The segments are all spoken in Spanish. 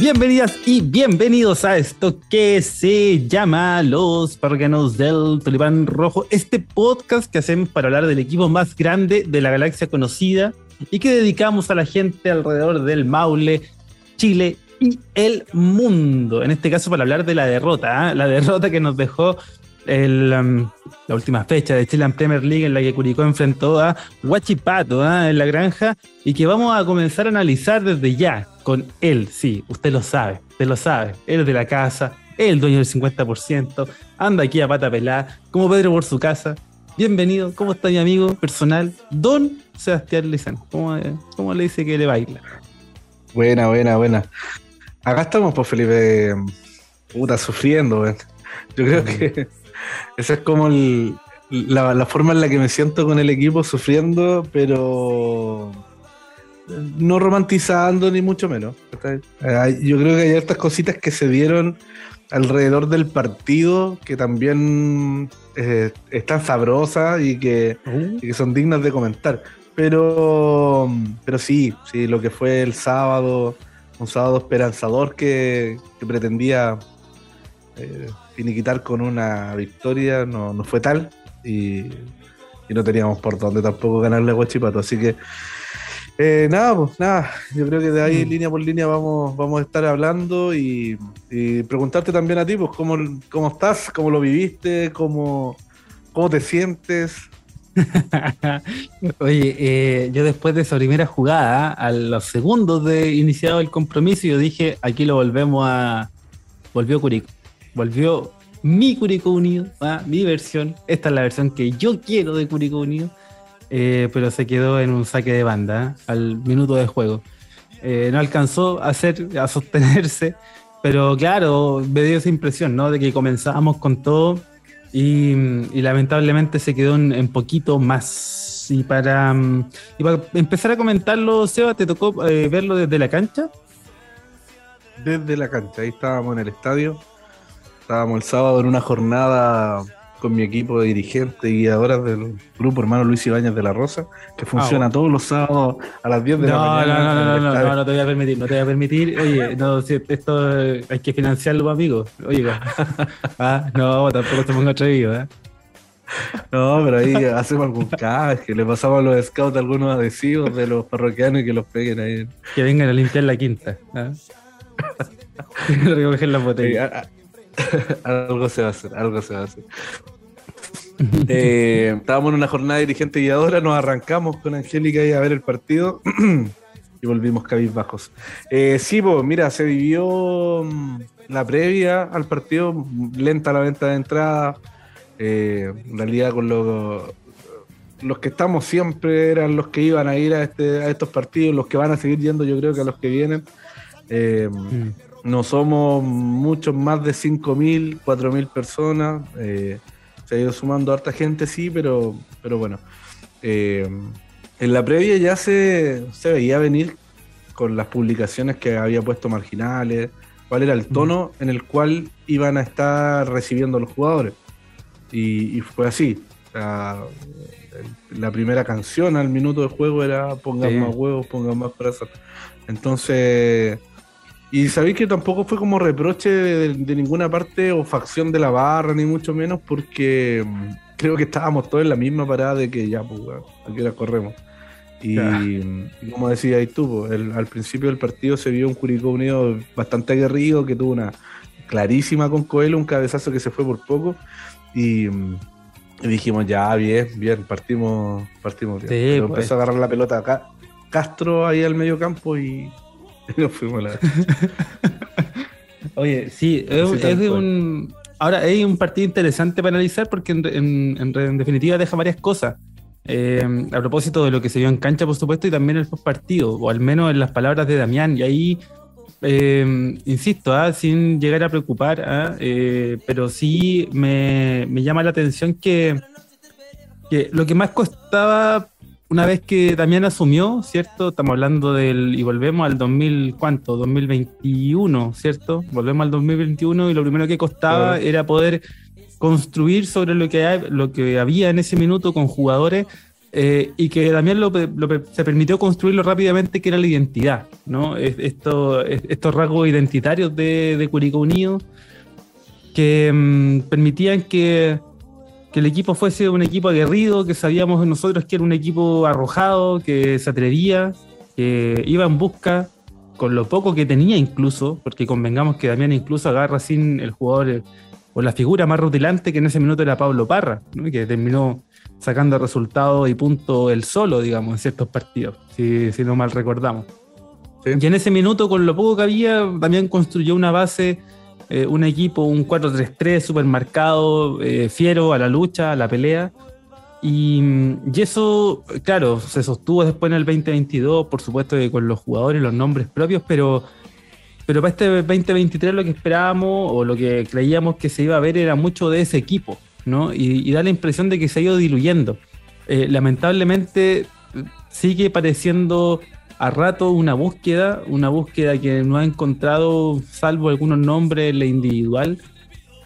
Bienvenidas y bienvenidos a esto que se llama Los Parganos del Tulipán Rojo, este podcast que hacemos para hablar del equipo más grande de la galaxia conocida y que dedicamos a la gente alrededor del Maule, Chile y el mundo. En este caso para hablar de la derrota, ¿eh? la derrota que nos dejó el, um, la última fecha de Chile Premier League en la que Curicó enfrentó a Huachipato ¿eh? en la granja y que vamos a comenzar a analizar desde ya con él, sí, usted lo sabe, usted lo sabe, él es de la casa, el dueño del 50%, anda aquí a pata pelada, como Pedro por su casa. Bienvenido, ¿cómo está mi amigo personal? Don Sebastián Lizán, ¿cómo, cómo le dice que le baila? Buena, buena, buena. Acá estamos, pues Felipe, puta, sufriendo, Yo creo que esa es como la, la, forma en la que me siento con el equipo, sufriendo, pero no romantizando ni mucho menos. Yo creo que hay estas cositas que se dieron alrededor del partido que también eh, están sabrosas y que, y que son dignas de comentar. Pero, pero sí, sí, lo que fue el sábado, un sábado esperanzador que, pretendía eh, finiquitar con una victoria, no, no fue tal y, no teníamos por dónde tampoco ganarle a Guachipato. Así que eh, nada, pues nada, yo creo que de ahí mm. línea por línea vamos, vamos a estar hablando y, preguntarte también a ti, pues cómo, cómo estás, cómo lo viviste, cómo, cómo te sientes. Oye, eh, yo después de esa primera jugada, a los segundos de iniciado el compromiso, yo dije, aquí lo volvemos a... Volvió Curico. Volvió mi Curico Unido, ¿ah? mi versión. Esta es la versión que yo quiero de Curico Unido. Eh, pero se quedó en un saque de banda ¿ah? al minuto de juego. Eh, no alcanzó a, hacer, a sostenerse, pero claro, me dio esa impresión, ¿no? De que comenzábamos con todo y, lamentablemente se quedó en, poquito más. Y para, mm, y para empezar a comentarlo, Seba, ¿te tocó eh, verlo desde la cancha? Desde la cancha, ahí estábamos en el estadio. Estábamos el sábado en una jornada con mi equipo de dirigentes y guiadoras del grupo hermano Luis Ibáñez de la Rosa, que funciona ah, todos los sábados a las 10 de la mañana. No, no, no, no, no, no, te voy a permitir, no te voy a permitir. Oye, no, si esto hay que financiarlo, amigo. Oye, ah, no, tampoco te pongo atrevido, ¿eh? No, pero ahí hacemos algún que le pasamos a los scouts algunos adhesivos de los parroquianos y que los peguen ahí. Que vengan a limpiar la quinta. ¿eh? Recoger la botella. algo se va a hacer, algo se va a hacer. Eh, estábamos en una jornada dirigente guiadora, nos arrancamos con Angélica y a ver el partido y volvimos cabizbajos. Eh, sí, pues mira, se vivió mm, la previa al partido, lenta la venta de entrada. Eh, en realidad con los, los que estamos siempre eran los que iban a ir a, este, a estos partidos, los que van a seguir yendo yo creo que a los que vienen. Eh, mm. No somos muchos más de 5.000, 4.000 personas. Eh, se ha ido sumando harta gente, sí, pero, pero bueno. Eh, en la previa ya se, se, veía venir con las publicaciones que había puesto marginales, cuál era el tono en el cual iban a estar recibiendo los jugadores. Y, fue así. La, la, primera canción al minuto de juego era pongan más huevos, pongan más brazos. Entonces y sabéis que tampoco fue como reproche de, ninguna parte o facción de la barra, ni mucho menos, porque mm, creo que estábamos todos en la misma parada de que ya, pues, aquí la corremos. Y, como decías tú, pues, al principio del partido se vio un Curicó Unido bastante aguerrido, que tuvo una clarísima con Coelho, un cabezazo que se fue por poco. Y, mm, dijimos, ya, bien, bien, partimos, partimos bien. Pues. Empezó a agarrar la pelota acá. Castro ahí al medio campo y Oye, sí, es, un. Ahora hay un partido interesante para analizar porque en, definitiva deja varias cosas. Eh, a propósito de lo que se vio en cancha, por supuesto, y también el post partido, o al menos en las palabras de Damián. Y ahí, eh, insisto, ¿ah? sin llegar a preocupar, ¿ah? eh, pero sí me, me, llama la atención que, que lo que más costaba una vez que Damián asumió, ¿cierto? Estamos hablando del, y volvemos al 2000, ¿cuánto? 2021, ¿cierto? Volvemos al 2021 y lo primero que costaba era poder construir sobre lo que, hay, lo que había en ese minuto con jugadores eh, y que también lo, se permitió construirlo rápidamente, que era la identidad, ¿no? Esto, estos rasgos identitarios de, de Curicó Unido que mm, permitían que, que, el equipo fuese un equipo aguerrido, que sabíamos nosotros que era un equipo arrojado, que se atrevía, que iba en busca, con lo poco que tenía incluso, porque convengamos que también incluso agarra sin el jugador o la figura más rutilante que en ese minuto era Pablo Parra, que terminó sacando resultados y puntos el solo, digamos, en ciertos partidos, si, no mal recordamos. Y en ese minuto, con lo poco que había, también construyó una base, eh, un equipo, un 4-3-3 súper marcado, eh, fiero a la lucha, a la pelea. Y, y, eso, claro, se sostuvo después en el 2022, por supuesto que con los jugadores, los nombres propios, pero pero para este 2023 lo que esperábamos o lo que creíamos que se iba a ver era mucho de ese equipo, ¿no? Y, da la impresión de que se ha ido diluyendo. Eh, lamentablemente sigue pareciendo a rato una búsqueda, una búsqueda que no ha encontrado, salvo algunos nombres, la individual.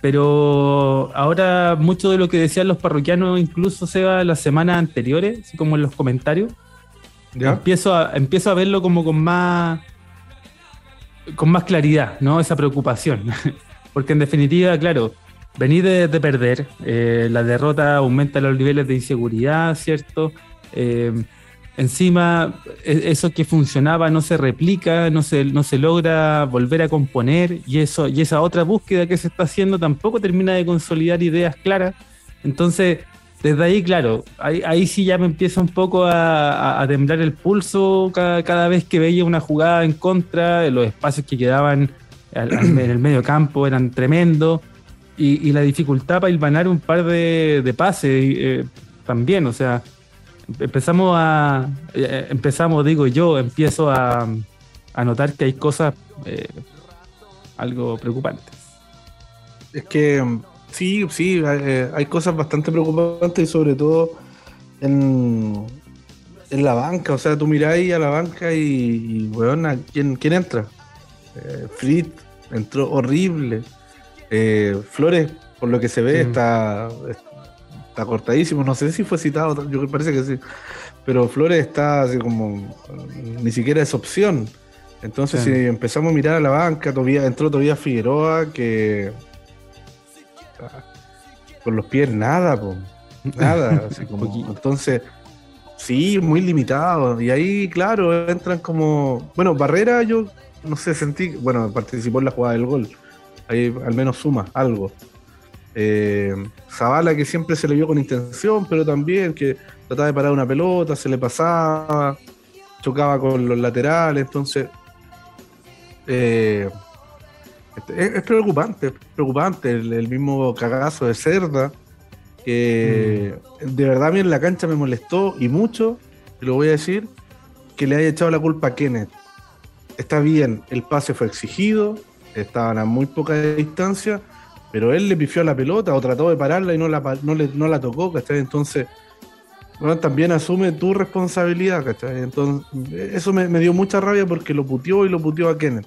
Pero ahora mucho de lo que decían los parroquianos, incluso se va las semanas anteriores, así como en los comentarios, Empiezo, a, empiezo a verlo como con más con más claridad, ¿no? Esa preocupación. Porque en definitiva, claro, venir de, perder, eh, la derrota aumenta los niveles de inseguridad, ¿cierto? Eh, encima, e, eso que funcionaba no se replica, no se, no se logra volver a componer, y, eso, y esa otra búsqueda que se está haciendo tampoco termina de consolidar ideas claras. Entonces, desde ahí, claro, ahí, sí ya me empieza un poco a, temblar el pulso cada, vez que veía una jugada en contra, los espacios que quedaban en el medio campo eran tremendos y, la dificultad para ilvanar un par de, pases eh, también, o sea, empezamos a, eh, empezamos, digo yo, empiezo a, notar que hay cosas eh, algo preocupantes. Es que Sí, sí, eh, hay cosas bastante preocupantes y sobre todo en, en la banca. O sea, tú miráis a la banca y, weón, ¿quién, ¿quién entra? Eh, Fritz entró horrible. Eh, Flores, por lo que se ve, está, está cortadísimo. No sé si fue citado, yo parece que sí. Pero Flores está así como, ni siquiera es opción. Entonces, si empezamos a mirar a la banca, todavía entró todavía Figueroa, que con los pies nada, nada. entonces, sí, muy limitado. Y ahí, claro, entran como. Bueno, Barrera, yo no sé, sentí. Bueno, participó en la jugada del gol. Ahí al menos suma algo. Eh, Zavala, que siempre se le vio con intención, pero también que trataba de parar una pelota, se le pasaba, chocaba con los laterales, entonces. Eh, es, preocupante, es preocupante el, mismo cagazo de Cerda, que mm. de verdad a mí en la cancha me molestó y mucho, lo voy a decir, que le haya echado la culpa a Kenneth. Está bien, el pase fue exigido, estaban a muy poca distancia, pero él le pifió la pelota o trató de pararla y no la, no no la tocó, ¿cachai? Entonces, bueno, también asume tu responsabilidad, ¿cachai? Entonces, eso me, me dio mucha rabia porque lo puteó y lo puteó a Kenneth.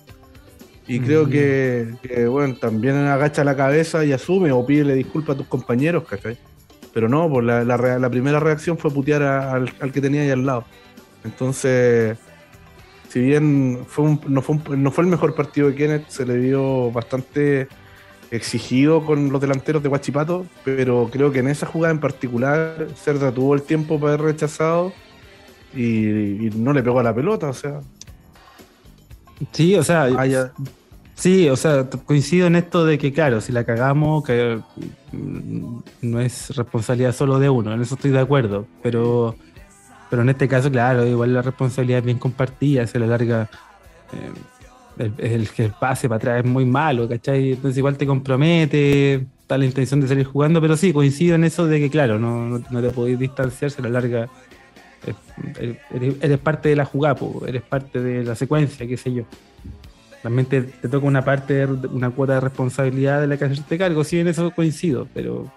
Y creo mm. que, bueno, también agacha la cabeza y asume o pídele disculpas a tus compañeros, ¿cachai? Pero no, pues la, la, primera reacción fue putear al, que tenía ahí al lado. Entonces, si bien fue no, fue no fue el mejor partido de Kenneth, se le dio bastante exigido con los delanteros de Guachipato, pero creo que en esa jugada en particular, Cerda tuvo el tiempo para haber rechazado y, no le pegó a la pelota, o sea. Sí, o sea, ah, Sí, o sea, coincido en esto de que, claro, si la cagamos, que mm, no es responsabilidad solo de uno, en eso estoy de acuerdo, pero, pero en este caso, claro, igual la responsabilidad es bien compartida, se la larga. Eh, el, que pase para atrás es muy malo, ¿cachai? Entonces igual te compromete, está la intención de salir jugando, pero sí, coincido en eso de que, claro, no, no, te podéis distanciar, se la larga. Eres, parte de la jugada, eres parte de la secuencia, qué sé yo también te, toca una parte, una cuota de responsabilidad de la que hacerte cargo. Sí, en eso coincido, pero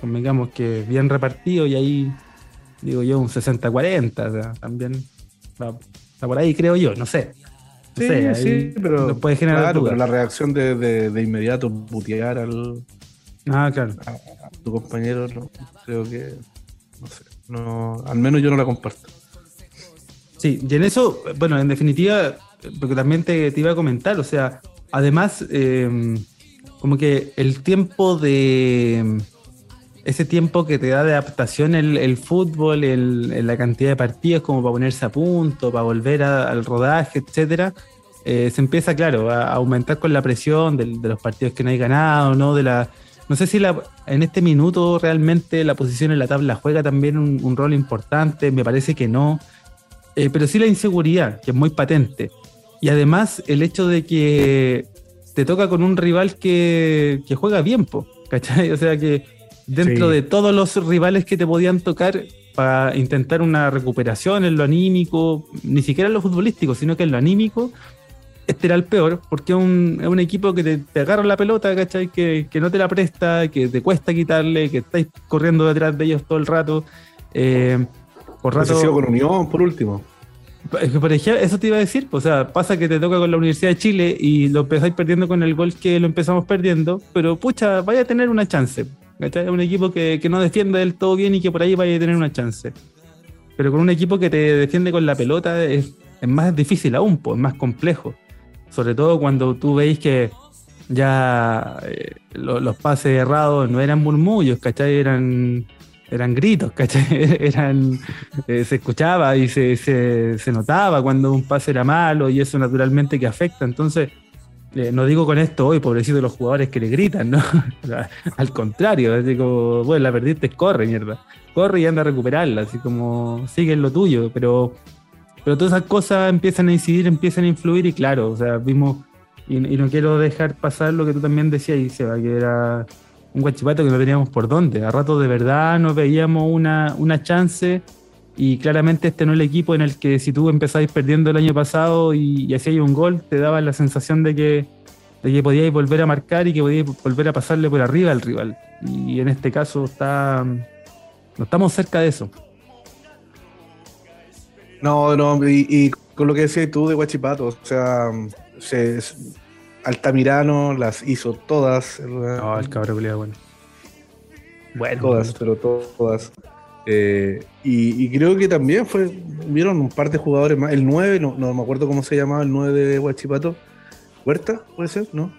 convengamos que bien repartido y ahí, digo yo, un 60-40, también está por ahí, creo yo, no sé. Sí, sí, pero, puede generar claro, la reacción de, de, inmediato putear al ah, claro. a, tu compañero, no, creo que no sé. No, al menos yo no la comparto. Sí, y en eso, bueno, en definitiva, porque también te, iba a comentar, o sea, además, eh, como que el tiempo de. Ese tiempo que te da de adaptación el, fútbol, el, la cantidad de partidos, como para ponerse a punto, para volver al rodaje, etcétera, eh, se empieza, claro, a aumentar con la presión de, los partidos que no hay ganado, ¿no? De la, no sé si la, en este minuto realmente la posición en la tabla juega también un, rol importante, me parece que no, eh, pero sí la inseguridad, que es muy patente. Y además el hecho de que te toca con un rival que, juega bien, po, ¿cachai? O sea que dentro de todos los rivales que te podían tocar para intentar una recuperación en lo anímico, ni siquiera en lo futbolístico, sino que en lo anímico, este era el peor, porque es un, equipo que te, agarra la pelota, ¿cachai? Que, no te la presta, que te cuesta quitarle, que estáis corriendo detrás de ellos todo el rato. Eh, por rato. con Unión, por último. Por ejemplo, eso te iba a decir, o sea, pasa que te toca con la Universidad de Chile y lo empezáis perdiendo con el gol que lo empezamos perdiendo, pero pucha, vaya a tener una chance. Es un equipo que, no defiende del todo bien y que por ahí vaya a tener una chance. Pero con un equipo que te defiende con la pelota es, más difícil aún, pues, es más complejo. Sobre todo cuando tú veis que ya eh, los pases errados no eran murmullos, ¿cachai? Eran eran gritos, ¿cachai? Eran, eh, se escuchaba y se, se, notaba cuando un pase era malo y eso naturalmente que afecta. Entonces, no digo con esto hoy, pobrecito los jugadores que le gritan, ¿no? Al contrario, así como, bueno, la perdiste, corre, mierda. Corre y anda a recuperarla, así como, sigue en lo tuyo, pero, pero todas esas cosas empiezan a incidir, empiezan a influir y claro, o sea, vimos, y, no quiero dejar pasar lo que tú también decías, y Seba, que era un guachipato que no teníamos por dónde. A rato de verdad no veíamos una, una chance y claramente este no es el equipo en el que si tú empezáis perdiendo el año pasado y, y hacíais un gol, te daba la sensación de que, de que podíais volver a marcar y que podíais volver a pasarle por arriba al rival. Y en este caso está no estamos cerca de eso. No, no, y, con lo que decías tú de Guachipato, o sea, se, Altamirano las hizo todas. No, el cabrón bueno. Bueno, todas, pero todas. Eh, y, creo que también fue, vieron un par de jugadores más. El 9, no, me acuerdo cómo se llamaba el 9 de Huachipato. ¿Huerta? ¿Puede ser? ¿No?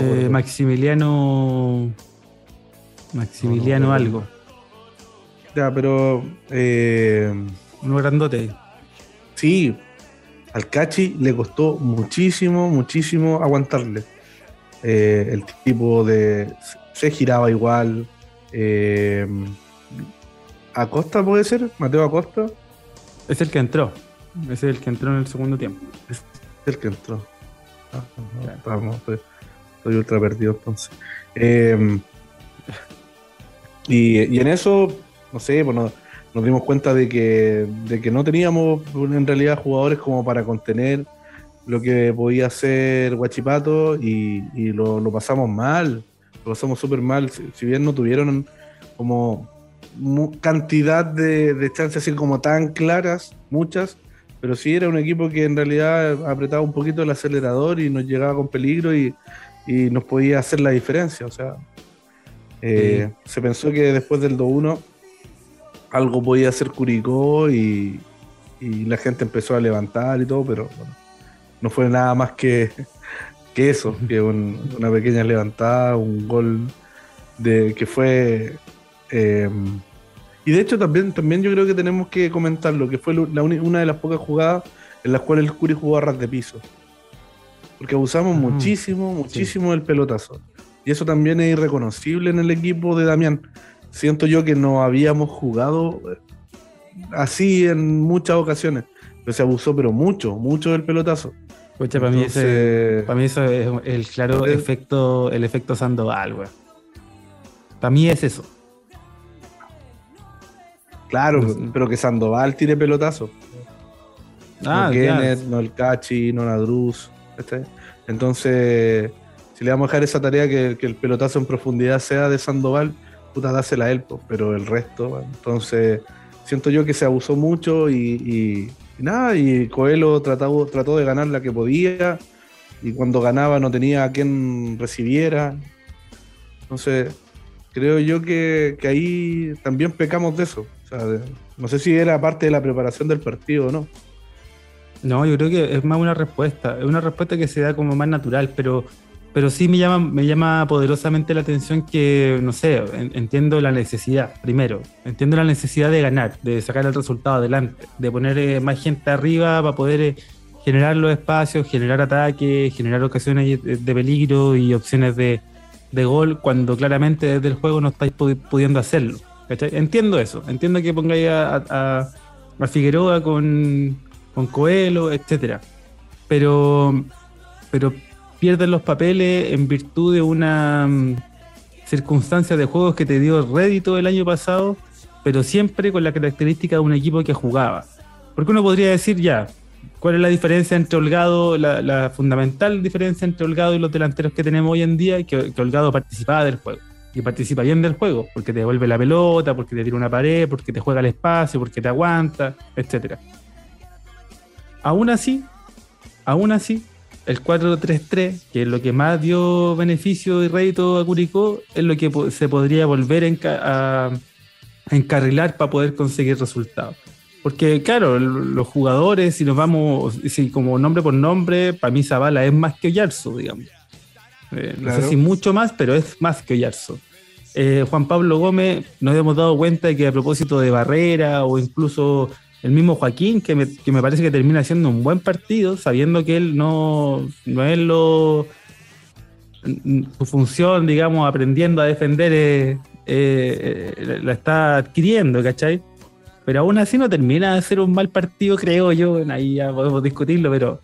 Eh, Maximiliano. Maximiliano algo. Ya, pero. Eh, Uno grandote. Sí, al Cachi le costó muchísimo, muchísimo aguantarle. Eh, el tipo de. Se giraba igual. Eh, ¿Acosta puede ser? ¿Mateo Acosta? Es el que entró. Es el que entró en el segundo tiempo. Es el que entró. Ah, estoy, ultra perdido entonces. Eh, y, en eso, no sé, bueno, nos dimos cuenta de que, de que no teníamos en realidad jugadores como para contener lo que podía hacer Guachipato y, lo, pasamos mal, lo pasamos súper mal, si, bien no tuvieron como cantidad de, chances así como tan claras, muchas, pero sí era un equipo que en realidad apretaba un poquito el acelerador y nos llegaba con peligro y, nos podía hacer la diferencia, o sea, eh, se pensó que después del 2-1 algo podía hacer Curicó y, la gente empezó a levantar y todo, pero no fue nada más que, que eso, que una pequeña levantada, un gol de que fue... Em, y de hecho también, también yo creo que tenemos que comentarlo, que fue una de las pocas jugadas en las cuales el Curi jugó a ras de piso. Porque abusamos muchísimo, muchísimo del pelotazo. Y eso también es irreconocible en el equipo de Damián siento yo que no habíamos jugado eh, así en muchas ocasiones. Pero se abusó, pero mucho, mucho del pelotazo. para, mí para mí eso es el claro efecto, el efecto Sandoval, güey. Para mí es eso. Claro, pero que Sandoval tire pelotazo. Ah, no no el Cachi, no la Druz. Entonces, si le vamos a dejar esa tarea que, que el pelotazo en profundidad sea de Sandoval, puta, dásela a él, pero el resto, entonces siento yo que se abusó mucho y, nada, y Coelho trató, trató de ganar la que podía y cuando ganaba no tenía a quien recibiera. Entonces, creo yo que, ahí también pecamos de eso. No sé si era parte de la preparación del partido o no. No, yo creo que es más una respuesta, es una respuesta que se da como más natural, pero, pero sí me llama, me llama poderosamente la atención que, no sé, entiendo la necesidad, primero, entiendo la necesidad de ganar, de sacar el resultado adelante, de poner eh, más gente arriba para poder eh, generar los espacios, generar ataques, generar ocasiones de peligro y opciones de, gol, cuando claramente desde el juego no estáis pudiendo hacerlo. Entiendo eso, entiendo que pongáis a, a Figueroa con con Coelho, etcétera. Pero, pero pierden los papeles en virtud de una mm, circunstancia de juegos que te dio rédito el año pasado, pero siempre con la característica de un equipo que jugaba. Porque uno podría decir ya, ¿cuál es la diferencia entre Holgado, la, fundamental diferencia entre Holgado y los delanteros que tenemos hoy en día? Que, que Holgado participaba del juego. Y participa bien del juego, porque te devuelve la pelota, porque te tira una pared, porque te juega el espacio, porque te aguanta, etcétera. Aún así, aún así, el 4-3-3, que es lo que más dio beneficio y rédito a Curicó, es lo que se podría volver a, encarrilar para poder conseguir resultados. Porque, claro, los jugadores, si nos vamos, si como nombre por nombre, para mí Zavala es más que Oyarzo, digamos. Eh, no sé si mucho más, pero es más que Oyarzo. Eh, Juan Pablo Gómez, nos hemos dado cuenta de que a propósito de Barrera o incluso el mismo Joaquín, que me, que me, parece que termina haciendo un buen partido, sabiendo que él no, no es lo. Su función, digamos, aprendiendo a defender, eh, eh, la está adquiriendo, ¿cachai? Pero aún así no termina de ser un mal partido, creo yo. Ahí ya podemos discutirlo, pero.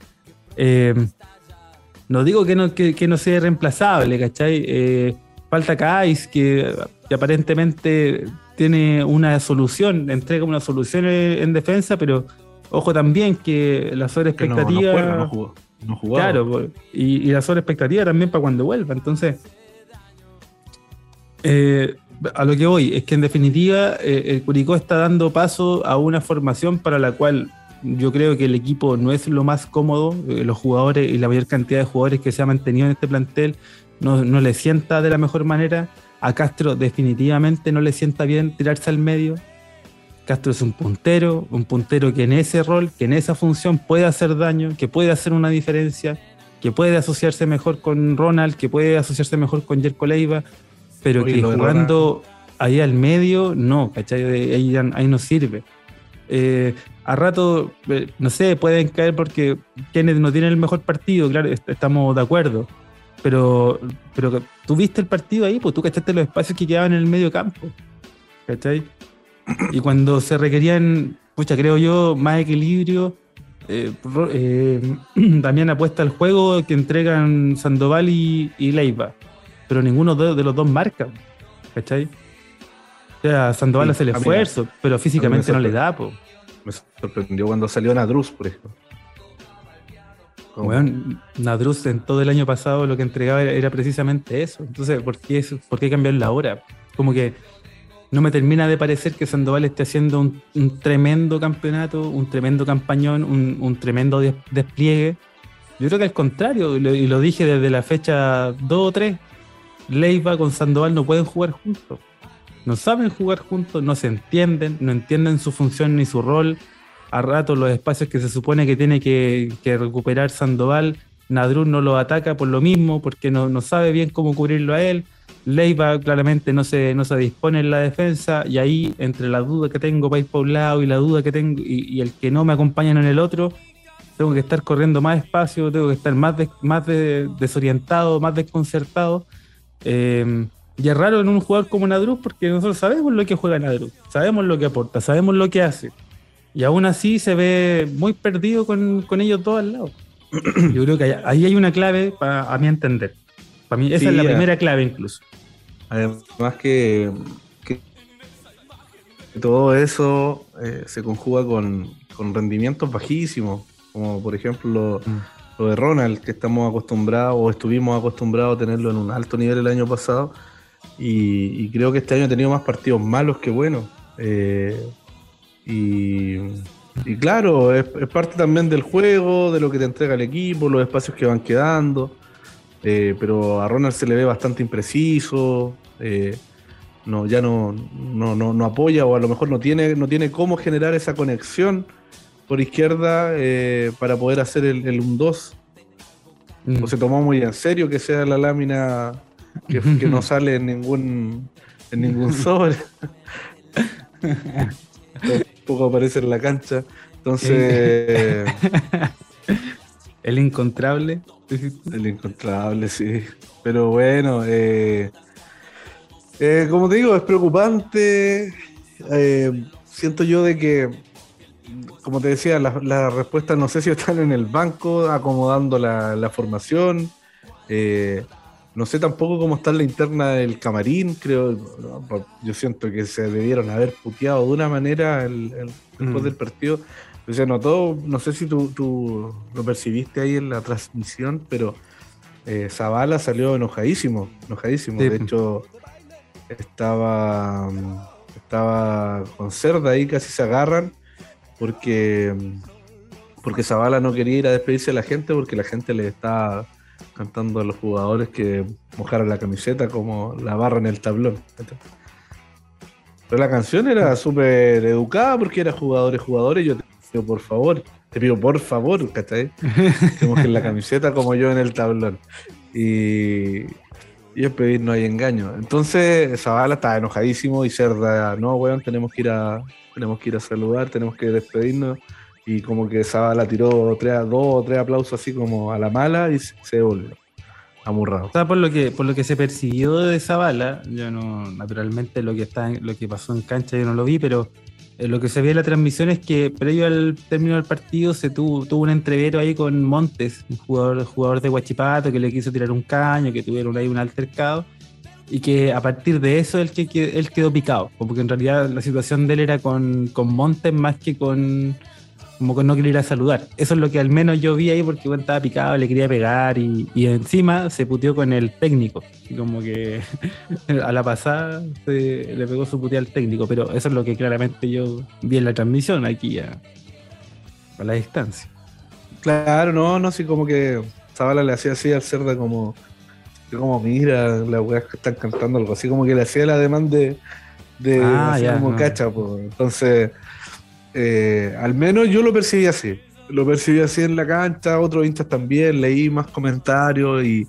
Eh, no digo que no, que, no sea reemplazable, ¿cachai? falta Kais, que, que aparentemente tiene una solución, entrega una solución en defensa, pero ojo también que la sobreexpectativa. No, no, no, jugó, claro, y, y, la sobreexpectativa también para cuando vuelva. Entonces, eh, a lo que voy es que en definitiva eh, el Curicó está dando paso a una formación para la cual yo creo que el equipo no es lo más cómodo, eh, los jugadores y la mayor cantidad de jugadores que se ha mantenido en este plantel no, no le sienta de la mejor manera a Castro definitivamente no le sienta bien tirarse al medio. Castro es un puntero, un puntero que en ese rol, que en esa función puede hacer daño, que puede hacer una diferencia, que puede asociarse mejor con Ronald, que puede asociarse mejor con Jerko Leiva, pero que jugando ahí al medio, no, ¿cachai? Ahí, ahí no sirve. Eh, a rato, eh, no sé, pueden caer porque Kenneth no tiene el mejor partido, claro, estamos de acuerdo pero, pero tú viste el partido ahí, pues tú cachaste los espacios que quedaban en el medio campo. ¿Cachai? Y cuando se requerían, pucha, creo yo, más equilibrio, eh, eh, también apuesta al juego que entregan Sandoval y, Leiva. Pero ninguno de, los dos marca. ¿Cachai? O sea, Sandoval hace el esfuerzo, pero físicamente no le da, pues. Me sorprendió cuando salió Nadruz, por ejemplo. Bueno, Nadruz en todo el año pasado lo que entregaba era, precisamente eso. Entonces, ¿por qué, eso? ¿por qué cambiar la hora? Como que no me termina de parecer que Sandoval esté haciendo un, tremendo campeonato, un tremendo campañón, un, tremendo despliegue. Yo creo que al contrario, y lo, dije desde la fecha 2 o 3, Leiva con Sandoval no pueden jugar juntos. No saben jugar juntos, no se entienden, no entienden su función ni su rol a rato los espacios que se supone que tiene que, recuperar Sandoval, Nadruz no lo ataca por lo mismo, porque no, sabe bien cómo cubrirlo a él. Leiva claramente no se, no se dispone en la defensa y ahí entre la duda que tengo para ir por un lado y la duda que tengo y, el que no me acompañan en el otro, tengo que estar corriendo más espacio, tengo que estar más, más desorientado, más desconcertado. Eh, y es raro en un jugador como Nadruz porque nosotros sabemos lo que juega Nadruz, sabemos lo que aporta, sabemos lo que hace. Y aún así se ve muy perdido con, ellos dos al lado. Yo creo que ahí hay una clave para a mi entender. Para mí esa es la primera clave incluso. Además que, todo eso eh, se conjuga con, rendimientos bajísimos, como por ejemplo mm. lo, de Ronald, que estamos acostumbrados o estuvimos acostumbrados a tenerlo en un alto nivel el año pasado. Y, creo que este año ha tenido más partidos malos que buenos. Eh, y, claro, es, parte también del juego, de lo que te entrega el equipo, los espacios que van quedando. Eh, pero a Ronald se le ve bastante impreciso. Eh, no, ya no, no, no, apoya o a lo mejor no tiene, no tiene cómo generar esa conexión por izquierda para poder hacer el, el 1-2. Mm. O se tomó muy en serio que sea la lámina que, no sale en ningún, en ningún sobre. Tampoco aparece en la cancha. Entonces. el incontrable. El incontrable, sí. Pero bueno, eh, eh, como te digo, es preocupante. Eh, siento yo de que, como te decía, las respuestas no sé si están en el banco acomodando la, formación. Eh, no sé tampoco cómo está la interna del camarín. Creo, yo siento que se debieron haber puteado de una manera el, después mm. del partido. Se notó, no sé si tú, tú, lo percibiste ahí en la transmisión, pero Zavala salió enojadísimo, enojadísimo. De hecho, estaba, estaba con Cerda ahí, casi se agarran, porque, porque Zavala no quería ir a despedirse de la gente porque la gente le estaba cantando a los jugadores que mojaran la camiseta como la barra en el tablón. Pero la canción era súper educada porque era jugadores, jugadores. Yo te pido por favor, te pido por favor, ¿cachai? Que mojen la camiseta como yo en el tablón. Y, y el pedir no hay engaño. Entonces Zavala estaba enojadísimo y Cerda, no, weón, tenemos que ir a, tenemos que ir a saludar, tenemos que despedirnos. Y como que Zavala tiró tres, dos o tres aplausos así como a la mala y se devolvió. Amurrado. O sea, por lo que, por lo que se percibió de Zavala, yo no, naturalmente lo que está lo que pasó en cancha yo no lo vi, pero eh, lo que se ve en la transmisión es que previo al término del partido se tuvo, un entrevero ahí con Montes, un jugador, jugador de Huachipato que le quiso tirar un caño, que tuvieron ahí un altercado y que a partir de eso él, él quedó picado, porque en realidad la situación de él era con, con Montes más que con, como que no quería ir a saludar. Eso es lo que al menos yo vi ahí porque bueno, estaba picado, le quería pegar y, encima se puteó con el técnico. Y como que a la pasada se, le pegó su puteada al técnico, pero eso es lo que claramente yo vi en la transmisión aquí a, a la distancia. Claro, no, no, sí, como que Zabala le hacía así al cerda como, como mira, las weas que están cantando algo así, como que le hacía la demanda de, de ah, como cacha, pues. Entonces eh, al menos yo lo percibí así. Lo percibí así en la cancha, otros hinchas también, leí más comentarios y.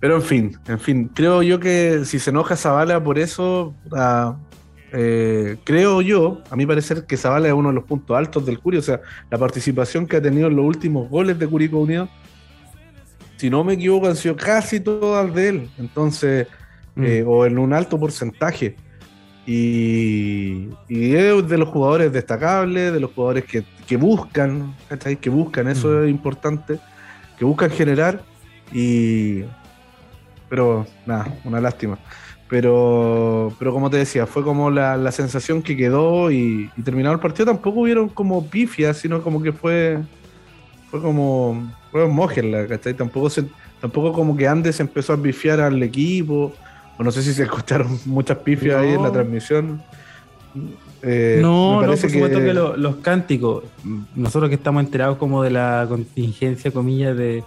Pero en fin, en fin, creo yo que si se enoja Zavala por eso, ah, eh, creo yo, a mi parecer, que Zavala es uno de los puntos altos del Curio. O sea, la participación que ha tenido en los últimos goles de Curicó Unido, si no me equivoco, han sido casi todas de él. Entonces, mm. eh, o en un alto porcentaje. Y, es de los jugadores destacables, de los jugadores que, buscan, Que buscan, eso mm. es importante, que buscan generar. Y. Pero, nada, una lástima. Pero, pero como te decía, fue como la, sensación que quedó y, terminado el partido tampoco hubieron como pifias, sino como que fue. Fue como. Fue la ¿cachai? Tampoco, se, tampoco como que Andes empezó a pifiar al equipo no sé si se escucharon muchas pifias ahí en la transmisión. Eh, no, no, por supuesto que, los cánticos, nosotros que estamos enterados como de la contingencia, comillas, de,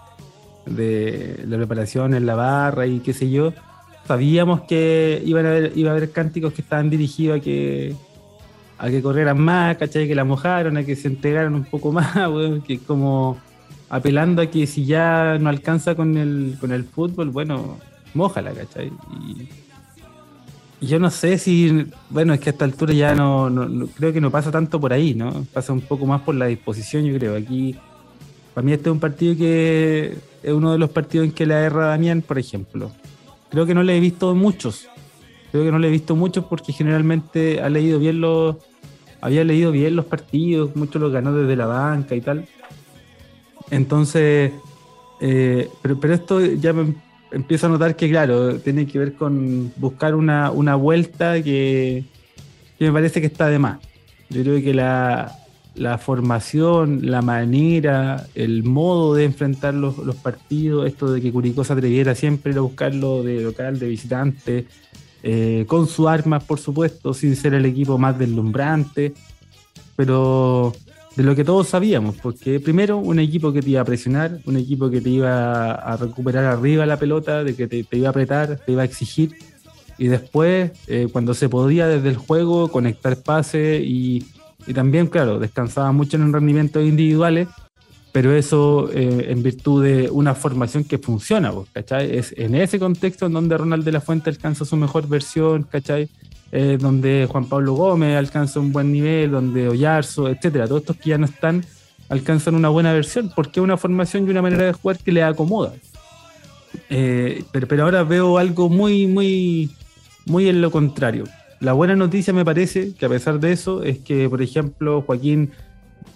de la preparación en la barra y qué sé yo, sabíamos que iban a haber, iba a haber cánticos que estaban dirigidos a que a que corrieran más, ¿cachai? Que la mojaron, a que se entregaran un poco más, que como apelando a que si ya no alcanza con el, con el fútbol, bueno, mójala, ¿cachai? Y, yo no sé si, bueno, es que a esta altura ya no, creo que no pasa tanto por ahí, ¿no? Pasa un poco más por la disposición, yo creo. Aquí, para mí este es un partido que es uno de los partidos en que la erra Damián, por ejemplo. Creo que no le he visto muchos. Creo que no le he visto muchos porque generalmente ha leído bien los, había leído bien los partidos, muchos los ganó desde la banca y tal. Entonces, eh, pero, pero esto ya me, empiezo a notar que, claro, tiene que ver con buscar una, vuelta que, me parece que está de más. Yo creo que la, formación, la manera, el modo de enfrentar los, partidos, esto de que Curicó se atreviera siempre a buscarlo de local, de visitante, eh, con sus armas, por supuesto, sin ser el equipo más deslumbrante, pero de lo que todos sabíamos, porque primero un equipo que te iba a presionar, un equipo que te iba a recuperar arriba la pelota, de que te, iba a apretar, te iba a exigir, y después, eh, cuando se podía desde el juego, conectar pases y, y, también, claro, descansaba mucho en rendimientos individuales, pero eso eh, en virtud de una formación que funciona, ¿cachai? Es en ese contexto en donde Ronald de la Fuente alcanza su mejor versión, ¿cachai? Eh, donde Juan Pablo Gómez alcanza un buen nivel, donde Oyarzo, etcétera, todos estos que ya no están alcanzan una buena versión, porque es una formación y una manera de jugar que le acomoda. Eh, pero, pero ahora veo algo muy, muy, muy en lo contrario. La buena noticia me parece que a pesar de eso es que, por ejemplo, Joaquín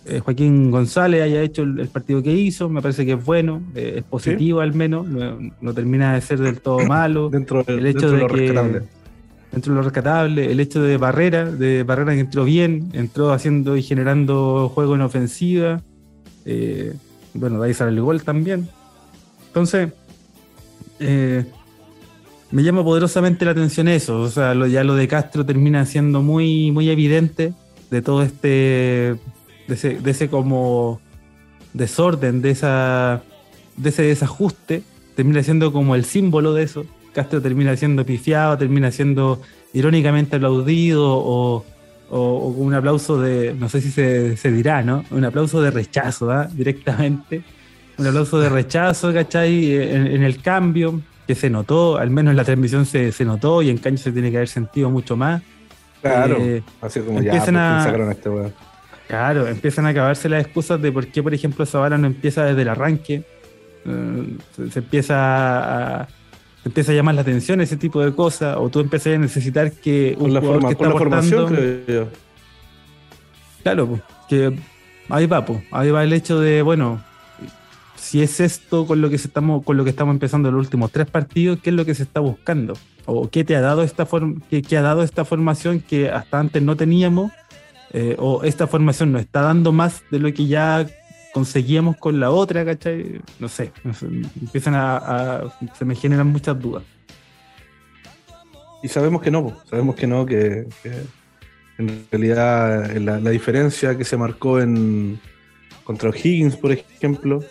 eh, Joaquín González haya hecho el, partido que hizo, me parece que es bueno, eh, es positivo al menos, no, termina de ser del todo malo. dentro, el hecho de, lo rescatable. Dentro de lo rescatable, el hecho de Barrera, de Barrera que entró bien, entró haciendo y generando juego en ofensiva. Eh, bueno, de ahí sale el gol también. Entonces, me llama poderosamente la atención eso. O sea, ya lo de Castro termina siendo muy, muy evidente de todo este de ese, como desorden, de, esa, de ese desajuste, termina siendo como el símbolo de eso. Castro termina siendo pifiado, termina siendo irónicamente aplaudido o, o, un aplauso de, no sé si se, dirá, ¿no? Un aplauso de rechazo, ¿ah? Directamente. Un aplauso de rechazo, ¿cachai? En, el cambio, que se notó, al menos en la transmisión se, se notó y en Caño se tiene que haber sentido mucho más. Claro, eh, así como ya, pues, sacaron este weón. Claro, empiezan a acabarse las excusas de por qué, por ejemplo, esa vara no empieza desde el arranque. Eh, se, empieza a, empieza a llamar la atención ese tipo de cosas, o tú empiezas a necesitar que un la, forma, que formación, creo yo. Claro, que ahí va, pues, ahí va el hecho de, bueno, si es esto con lo que estamos, con lo que estamos empezando los últimos tres partidos, ¿qué es lo que se está buscando? ¿O qué te ha dado esta forma, qué ha dado esta formación que hasta antes no teníamos? Eh, o esta formación nos está dando más de lo que ya conseguíamos con la otra, ¿cachai? No sé, empiezan a, se me generan muchas dudas. Y sabemos que no, sabemos que no, que, en realidad la, diferencia que se marcó en contra Higgins, por ejemplo,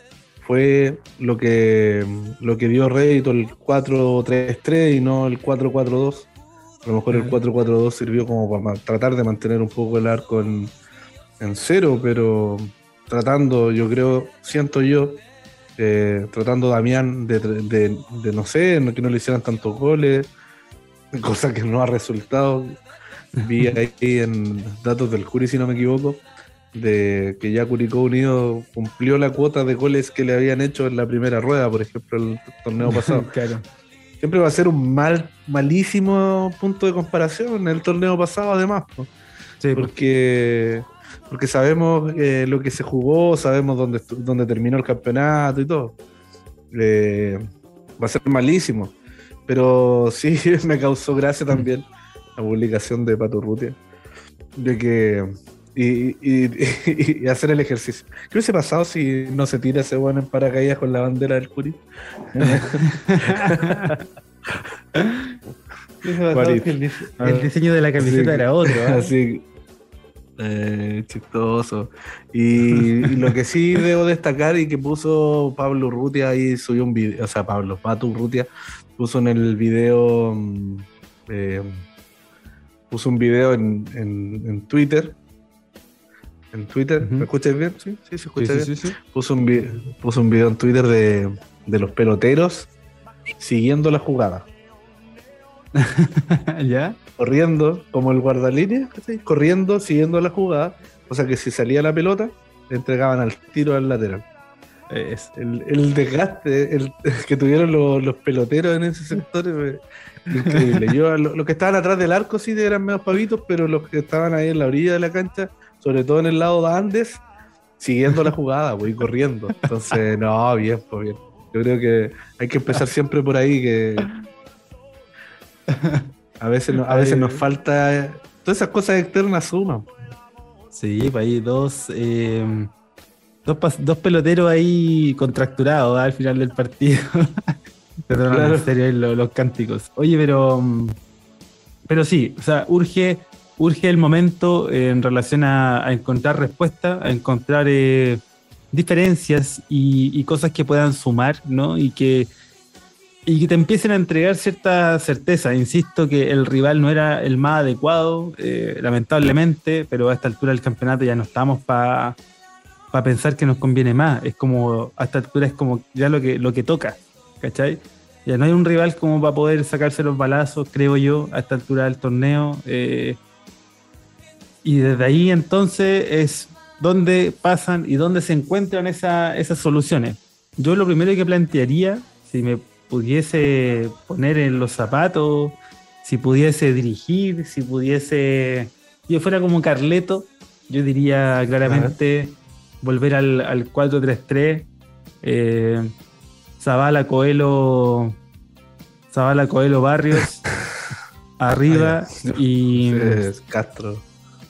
fue lo que, lo que dio rédito el 4-3-3 y no el 4-4-2 a lo mejor el 4-4-2 sirvió como para tratar de mantener un poco el arco en, cero, pero tratando, yo creo, siento yo, eh, tratando Damián de, de, no sé, que no le hicieran tantos goles, cosa que no ha resultado. Vi ahí en datos del Curi, si no me equivoco, de que ya Curicó Unido cumplió la cuota de goles que le habían hecho en la primera rueda, por ejemplo, el torneo pasado. claro siempre va a ser un mal, malísimo punto de comparación en el torneo pasado, además. porque, porque sabemos eh, lo que se jugó, sabemos dónde, dónde terminó el campeonato y todo. Eh, va a ser malísimo. Pero sí me causó gracia también la publicación de Pato Rutia. De que y, hacer el ejercicio. ¿Qué hubiese pasado si no se tira ese bueno en paracaídas con la bandera del Curi? el, diseño de la camiseta era otro. ¿eh? Así, eh, chistoso. Y, lo que sí debo destacar y que puso Pablo Rutia ahí subió un video, o sea, Pablo, Pato Rutia puso en el video, mm, eh, puso un video en, en Twitter en Twitter. ¿Me escuchas bien? Sí, sí, se escucha bien. Puso, un un video en Twitter de, los peloteros siguiendo la jugada. ¿Ya? Corriendo, como el guardalínea, corriendo, siguiendo la jugada. O sea que si salía la pelota, le entregaban al tiro al lateral. Es. El, desgaste el, que tuvieron los, peloteros en ese sector increíble. Yo, los que estaban atrás del arco sí eran menos pavitos, pero los que estaban ahí en la orilla de la cancha sobre todo en el lado de Andes, siguiendo la jugada, voy corriendo. Entonces, no, bien, pues bien. Yo creo que hay que empezar siempre por ahí, que a veces, a veces nos falta... Todas esas cosas externas suman. Sí, pues ahí dos, eh, dos, peloteros ahí contracturados al final del partido. Perdón, en serio, los, los cánticos. Oye, pero, pero sí, o sea, urge urge el momento en relación a, encontrar respuestas, a encontrar eh, diferencias y, cosas que puedan sumar, ¿no? Y que, y que te empiecen a entregar cierta certeza. Insisto que el rival no era el más adecuado, eh, lamentablemente, pero a esta altura del campeonato ya no estamos para pensar que nos conviene más. Es como, a esta altura es como ya lo que, lo que toca, ¿cachai? Ya no hay un rival como para poder sacarse los balazos, creo yo, a esta altura del torneo. Eh, y desde ahí entonces es donde pasan y donde se encuentran esas soluciones. Yo lo primero que plantearía, si me pudiese poner en los zapatos, si pudiese dirigir, si pudiese. Yo fuera como Carleto, yo diría claramente volver al, al 4-3-3. Eh, Zabala Coelho. Zabala Coelho Barrios. arriba y. Castro.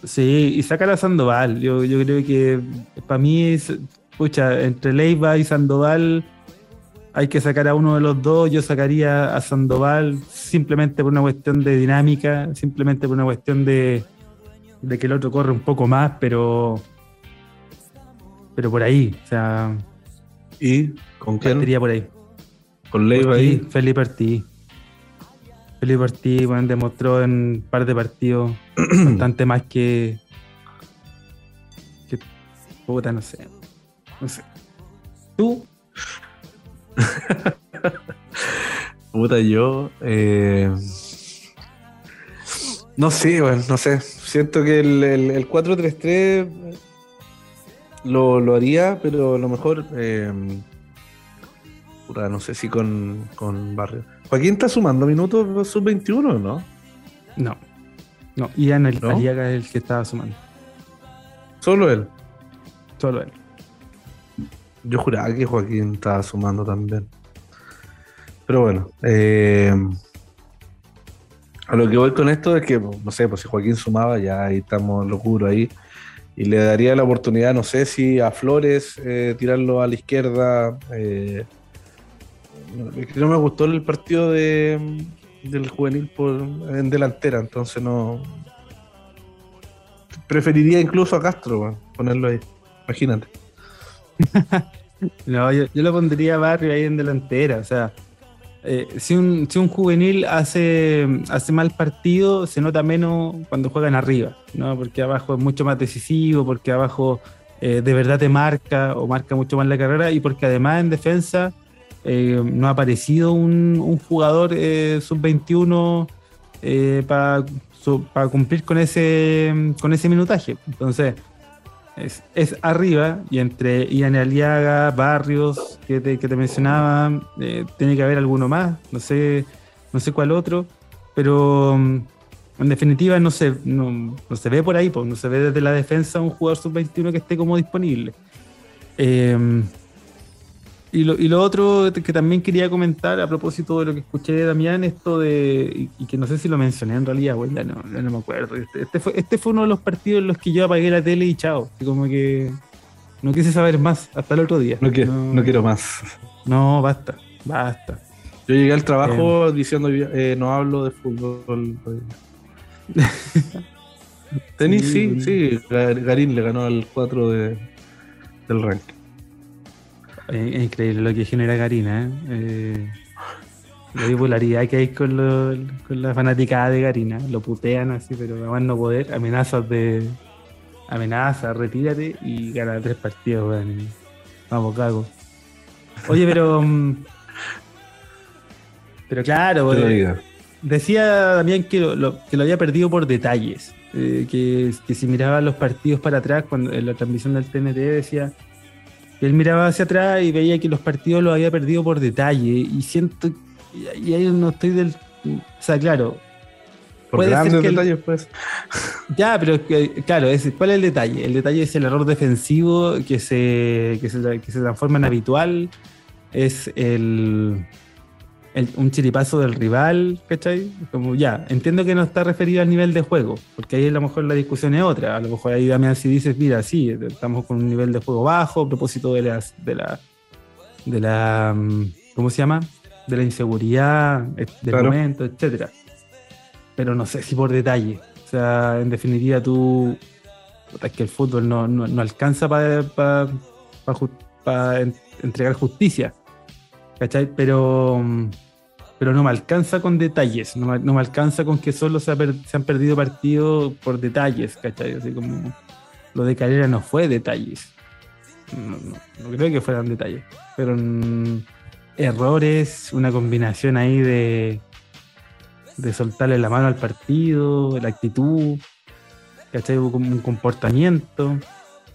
Sí, y sacar a Sandoval. Yo, yo creo que para mí es. Pucha, entre Leiva y Sandoval hay que sacar a uno de los dos. Yo sacaría a Sandoval simplemente por una cuestión de dinámica, simplemente por una cuestión de, que el otro corre un poco más, pero pero por ahí, o sea. ¿Y con quién? Partiría por ahí. Con Leiva ahí. Felipe Ortiz. Felipe Ortiz, bueno, demostró en un par de partidos bastante más que. que. puta, no sé. No sé. ¿Tú? Puta, yo. Eh, no sé, bueno, no sé. Siento que el, el, 4-3-3 lo, lo, haría, pero a lo mejor. Eh, puta, no sé si con, con Barrio. Joaquín está sumando minutos sub-21, ¿no? No. No, Ian el, ¿No? es el que estaba sumando. ¿Solo él? Solo él. Yo juraba que Joaquín estaba sumando también. Pero bueno, eh, a lo que voy con esto es que, no sé, pues si Joaquín sumaba, ya ahí estamos locuro ahí. Y le daría la oportunidad, no sé si a Flores eh, tirarlo a la izquierda. Eh, no me gustó el partido de, del juvenil por, en delantera, entonces no. Preferiría incluso a Castro, ponerlo ahí. Imagínate. no, yo, lo pondría Barrio ahí en delantera. O sea, eh, si, un, si un juvenil hace, hace mal partido, se nota menos cuando juegan arriba, ¿no? Porque abajo es mucho más decisivo, porque abajo eh, de verdad te marca o marca mucho más la carrera y porque además en defensa eh, no ha aparecido un, jugador sub-21 para cumplir con ese, con ese minutaje. Entonces, es, arriba y entre Ian Aliaga, Barrios, que te, que te mencionaba, eh, tiene que haber alguno más, no sé, no sé cuál otro, pero mm, en definitiva no se, no, se ve por ahí, pues, no se ve desde la defensa un jugador sub-21 que esté como disponible. Eh, y lo, y lo otro que también quería comentar a propósito de lo que escuché de Damián, esto de, y, que no sé si lo mencioné en realidad, güey, ya no, no me acuerdo. Este, este, fue, este fue uno de los partidos en los que yo apagué la tele y chao. como que no quise saber más hasta el otro día. No quiero, no, quiero más. No, basta, basta. Yo llegué al trabajo em. diciendo, eh, no hablo de fútbol. Tenis, sí, sí, Garín le ganó al 4 de, del ranking. Es increíble lo que genera Karina, ¿eh? eh la bipolaridad que hay con, con la fanaticada de Karina. Lo putean así, pero además no poder. Amenazas de. Amenazas, retírate y gana tres partidos, Vamos, cago. Oye, pero. Mm, pero claro, decía también que lo, que lo había perdido por detalles. Eh, que, que, si miraba los partidos para atrás, cuando en la transmisión del TNT decía él miraba hacia atrás y veía que los partidos los había perdido por detalle. Y siento. Y ahí no estoy del. O sea, claro. Por grandes detalles, pues. Ya, pero claro, ¿cuál es el detalle? El detalle es el error defensivo que se, que se, que se transforma en habitual. Es el un chiripazo del rival, ¿cachai? Como ya, entiendo que no está referido al nivel de juego, porque ahí a lo mejor la discusión es otra. A lo mejor ahí Damián si dices, mira, sí, estamos con un nivel de juego bajo a propósito de las, de la, de la, mm, ¿cómo se llama? De la inseguridad eh, del momento, etcétera. Pero no sé si por detalle. O sea, en definitiva tú, es que el fútbol no, no, alcanza para entregar justicia, Pero mm, pero no me alcanza con detalles, no me, alcanza con que solo se, han perdido partidos por detalles, ¿cachai? Así como lo de Calera no fue detalles. No, creo que fueran detalles, pero errores, una combinación ahí de, de soltarle la mano al partido, la actitud, ¿cachai? Hubo como un comportamiento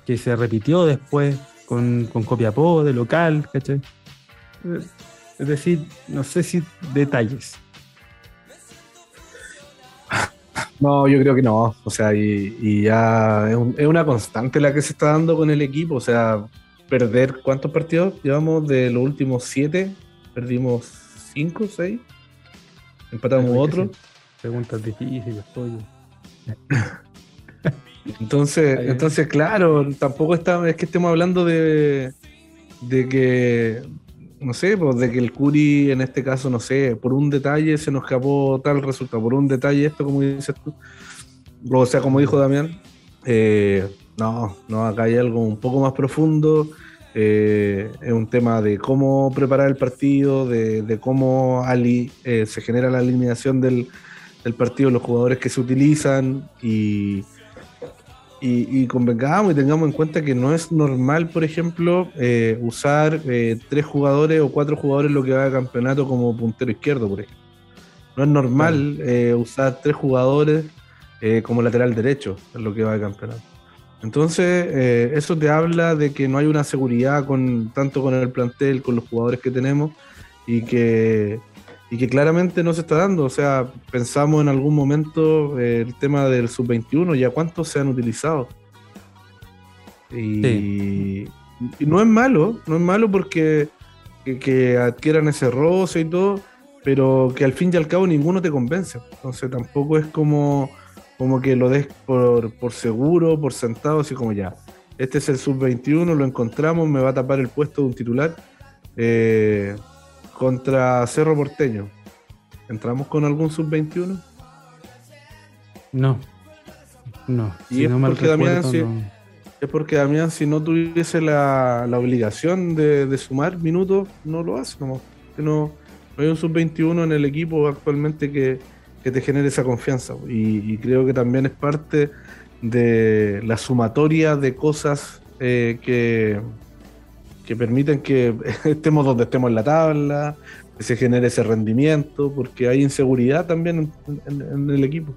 que se repitió después con, con Copiapó de local, ¿cachai? Es decir, no sé si detalles. No, yo creo que no. O sea, y, ya es, una constante la que se está dando con el equipo. O sea, perder cuántos partidos llevamos de los últimos siete. Perdimos cinco, seis. Empatamos otro. Preguntas difíciles, pollo. Entonces, entonces, claro, tampoco está, es que estemos hablando de, de que no sé, pues de que el Curi en este caso, no sé, por un detalle se nos escapó tal resultado, por un detalle esto, como dices tú. O sea, como dijo Damián, eh, no, no, acá hay algo un poco más profundo. Eh, es un tema de cómo preparar el partido, de, cómo ali, eh, se genera la alineación del, del partido, los jugadores que se utilizan y y, convengamos y tengamos en cuenta que no es normal, por ejemplo, eh, usar eh, tres jugadores o cuatro jugadores lo que va a campeonato como puntero izquierdo, por ejemplo. No es normal eh, usar tres jugadores como lateral derecho en lo que va a campeonato. Entonces, eso te habla de que no hay una seguridad con tanto con el plantel, con los jugadores que tenemos y que y que claramente no se está dando. O sea, pensamos en algún momento eh, el tema del sub-21, ya cuántos se han utilizado. Y, no es malo, no es malo porque que, adquieran ese roce y todo, pero que al fin y al cabo ninguno te convence. Entonces tampoco es como, como que lo des por, por seguro, por sentado, así como ya. Este es el sub-21, lo encontramos, me va a tapar el puesto de un titular. Eh, contra Cerro Porteño. ¿Entramos con algún sub-21? No. No. Y es, porque Damián, si, es porque Damián, si no tuviese la, obligación de, sumar minutos, no lo hace. No, no, hay un sub-21 en el equipo actualmente que, te genere esa confianza. Y, creo que también es parte de la sumatoria de cosas eh, que, que permiten que estemos donde estemos en la tabla, que se genere ese rendimiento, porque hay inseguridad también en, el equipo.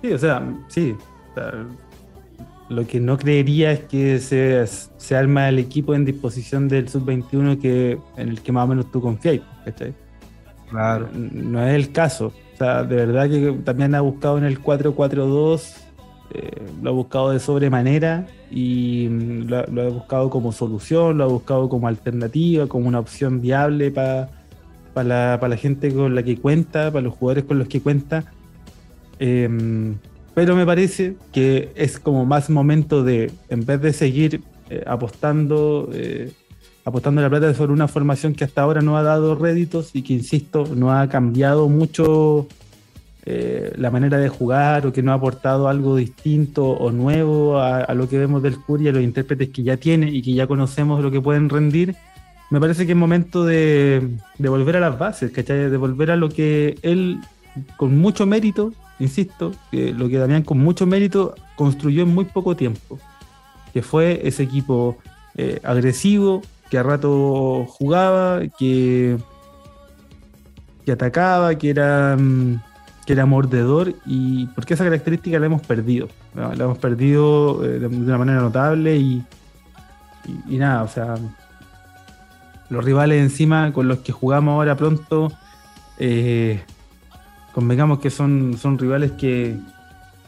Sí, o sea, sí. lo que no creería es que se, se, arma el equipo en disposición del sub-21 que, en el que más o menos tú confías. Claro. No es el caso. O sea, de verdad que también ha buscado en el 4-4-2 eh, lo ha buscado de sobremanera y mm, lo, ha buscado como solución, lo ha buscado como alternativa, como una opción viable para la, gente con la que cuenta, para los jugadores con los que cuenta. Em, pero me parece que es como más momento de, en vez de seguir eh, apostando, eh, apostando la plata sobre una formación que hasta ahora no ha dado réditos y que, insisto, no ha cambiado mucho eh, la manera de jugar o que no ha aportado algo distinto o nuevo a, lo que vemos del Curia, los intérpretes que ya tiene y que ya conocemos lo que pueden rendir, me parece que es momento de, volver a las bases, De volver a lo que él, con mucho mérito, insisto, lo que Damián con mucho mérito construyó en muy poco tiempo, que fue ese equipo eh, agresivo, que a rato jugaba, que, que atacaba, que era... Mm, que era mordedor y porque esa característica la hemos perdido. La hemos perdido eh, de, una manera notable y, y, nada, o sea, los rivales encima con los que jugamos ahora pronto, eh, convengamos que son, son rivales que,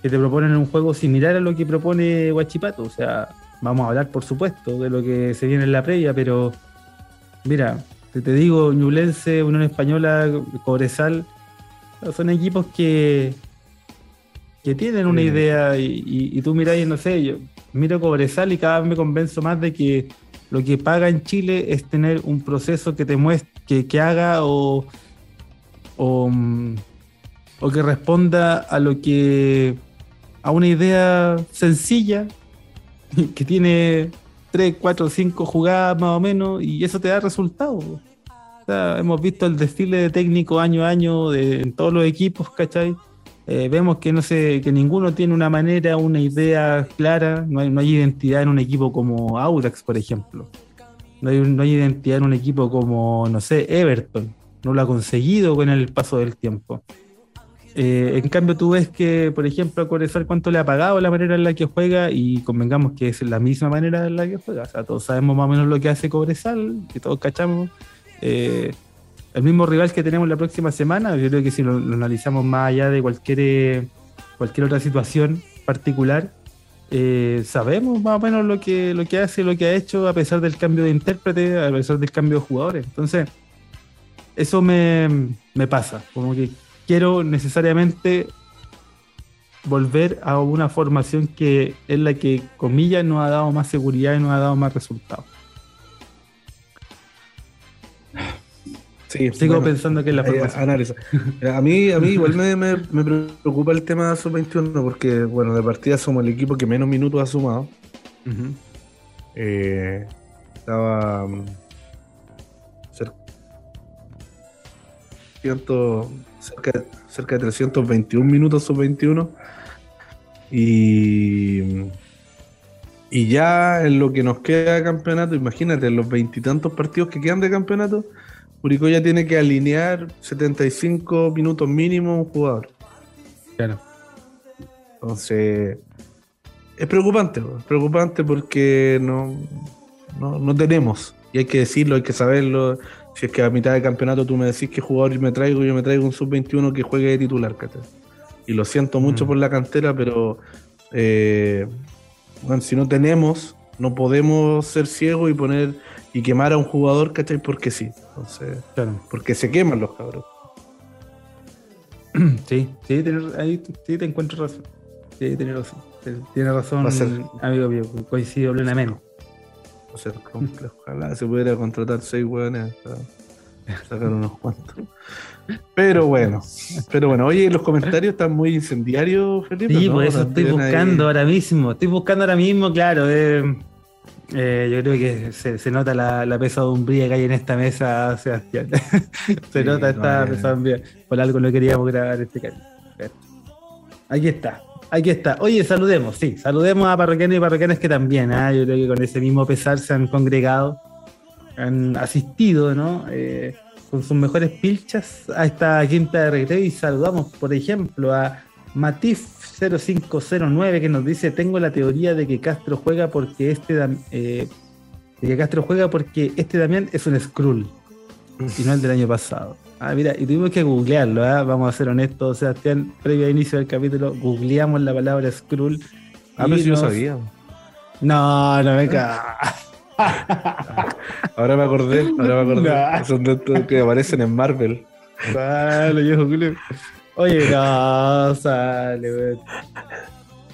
que, te proponen un juego similar a lo que propone Guachipato. O sea, vamos a hablar por supuesto de lo que se viene en la previa, pero mira, te, te digo, Ñublense, Unión Española, Cobresal son equipos que, que tienen una idea y, tú miráis, no sé, yo miro Cobresal y cada vez me convenzo más de que lo que paga en Chile es tener un proceso que te muestre, que, haga o, o, o, que responda a lo que a una idea sencilla que tiene 3, 4, 5 jugadas más o menos y eso te da resultados. Hemos visto el desfile de técnico año a año de, en todos los equipos, ¿cachai? Eh, vemos que no sé, que ninguno tiene una manera, una idea clara, no hay, no hay identidad en un equipo como Aurax, por ejemplo. No hay, no hay identidad en un equipo como, no sé, Everton. No lo ha conseguido con el paso del tiempo. Eh, en cambio, tú ves que, por ejemplo, a Corezal cuánto le ha pagado la manera en la que juega y convengamos que es la misma manera en la que juega. O sea, todos sabemos más o menos lo que hace Cobresal, que todos cachamos. Eh, el mismo rival que tenemos la próxima semana, yo creo que si lo, analizamos más allá de cualquier, cualquier otra situación particular, eh, sabemos más o menos lo que, lo que hace, lo que ha hecho, a pesar del cambio de intérprete, a pesar del cambio de jugadores. Entonces, eso me, me pasa, como que quiero necesariamente volver a una formación que es la que, comillas, nos ha dado más seguridad y nos ha dado más resultados. Sigo pensando que es la formación. A mí, a mí igual me, me, preocupa el tema de sub-21 porque, bueno, de partida somos el equipo que menos minutos ha sumado. Eh, estaba mm, cerca, cerca, cerca de 321 minutos sub-21 y, y ya en lo que nos queda de campeonato, imagínate, en los veintitantos partidos que quedan de campeonato, Curicó ya tiene que alinear 75 minutos mínimo un jugador. Claro. Entonces, es preocupante, es preocupante porque no, no, tenemos. Y hay que decirlo, hay que saberlo. Si es que a mitad de campeonato tú me decís que jugador me traigo, yo me traigo un sub-21 que juegue de titular, Y lo siento mucho mm. por la cantera, pero eh, bueno, si no tenemos, no podemos ser ciegos y poner y quemar a un jugador, ¿cachai? Porque sí. Entonces, porque se queman los cabros. Sí, sí, ahí sí te encuentro razón. Sí, tiene razón. Tiene razón, amigo mío, coincido plenamente. Va a ser complejo. Ojalá se pudiera contratar seis hueones para sacar unos cuantos. Pero bueno, pero bueno, oye, los comentarios están muy incendiarios, Felipe. Sí, por eso estoy buscando ahora mismo. Estoy buscando ahora mismo, claro. Eh, eh, yo creo que se, nota la, la, pesadumbría que hay en esta mesa, Sebastián. se nota esta pesadumbría. Por algo no queríamos grabar este canal. Aquí está, aquí está. Oye, saludemos, sí, saludemos a parroquianos y parroquianas que también, ¿ah? yo creo que con ese mismo pesar se han congregado, han asistido, ¿no? Eh, con sus mejores pilchas a esta quinta de recreo y saludamos, por ejemplo, a Matif 0509 que nos dice, tengo la teoría de que Castro juega porque este eh, de que Castro juega porque este Damián es un Skrull y no el del año pasado. Ah, mira, y tuvimos que googlearlo, ¿eh? vamos a ser honestos, Sebastián, previo al inicio del capítulo, googleamos la palabra Skrull. Ah, pero si yo sabía. No, no me ahora me acordé, ahora me acordé. Son de estos que aparecen en Marvel. Vale, yo googleé. Oye, no, sale, güey.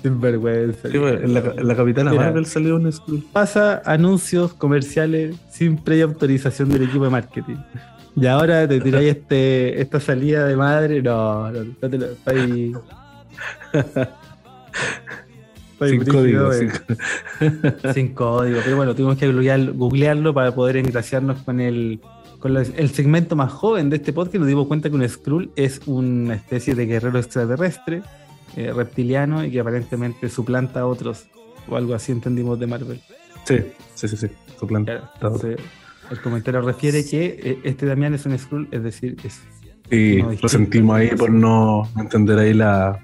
Sin vergüenza. en, la, en la Capitana Marvel salió un school. Pasa anuncios comerciales sin previa autorización del equipo de marketing. Y ahora te tiráis este, esta salida de madre. No, no, no te lo. Estoy. sin código. Sin... sin... código. Pero bueno, tuvimos que googlearlo para poder engraciarnos con el con el segmento más joven de este podcast nos dimos cuenta que un Skrull es una especie de guerrero extraterrestre, eh, reptiliano y que aparentemente suplanta a otros, o algo así entendimos de Marvel. Sí, sí, sí, sí, suplanta. el comentario refiere que eh, este Damián es un Skrull, es decir, es. Sí, lo sentimos ahí por no entender ahí la,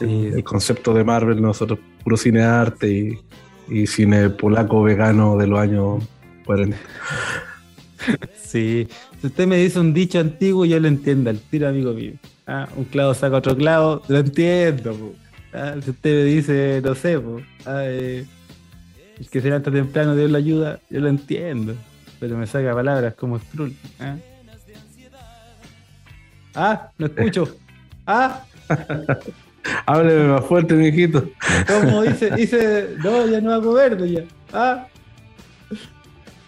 el concepto de Marvel, nosotros puro cine arte y, y cine polaco vegano de los años 40. Sí, si usted me dice un dicho antiguo, yo lo entiendo al tiro, amigo mío. Ah, un clavo saca otro clavo, lo entiendo. Ah, si usted me dice, no sé, ah, eh, el que se levanta temprano, Dios la ayuda, yo lo entiendo. Pero me saca palabras como Skrull. Ah, ah no escucho. Ah. Hábleme más fuerte, mijito. ¿Cómo dice? Dice, no, ya no hago verde ya. Ah.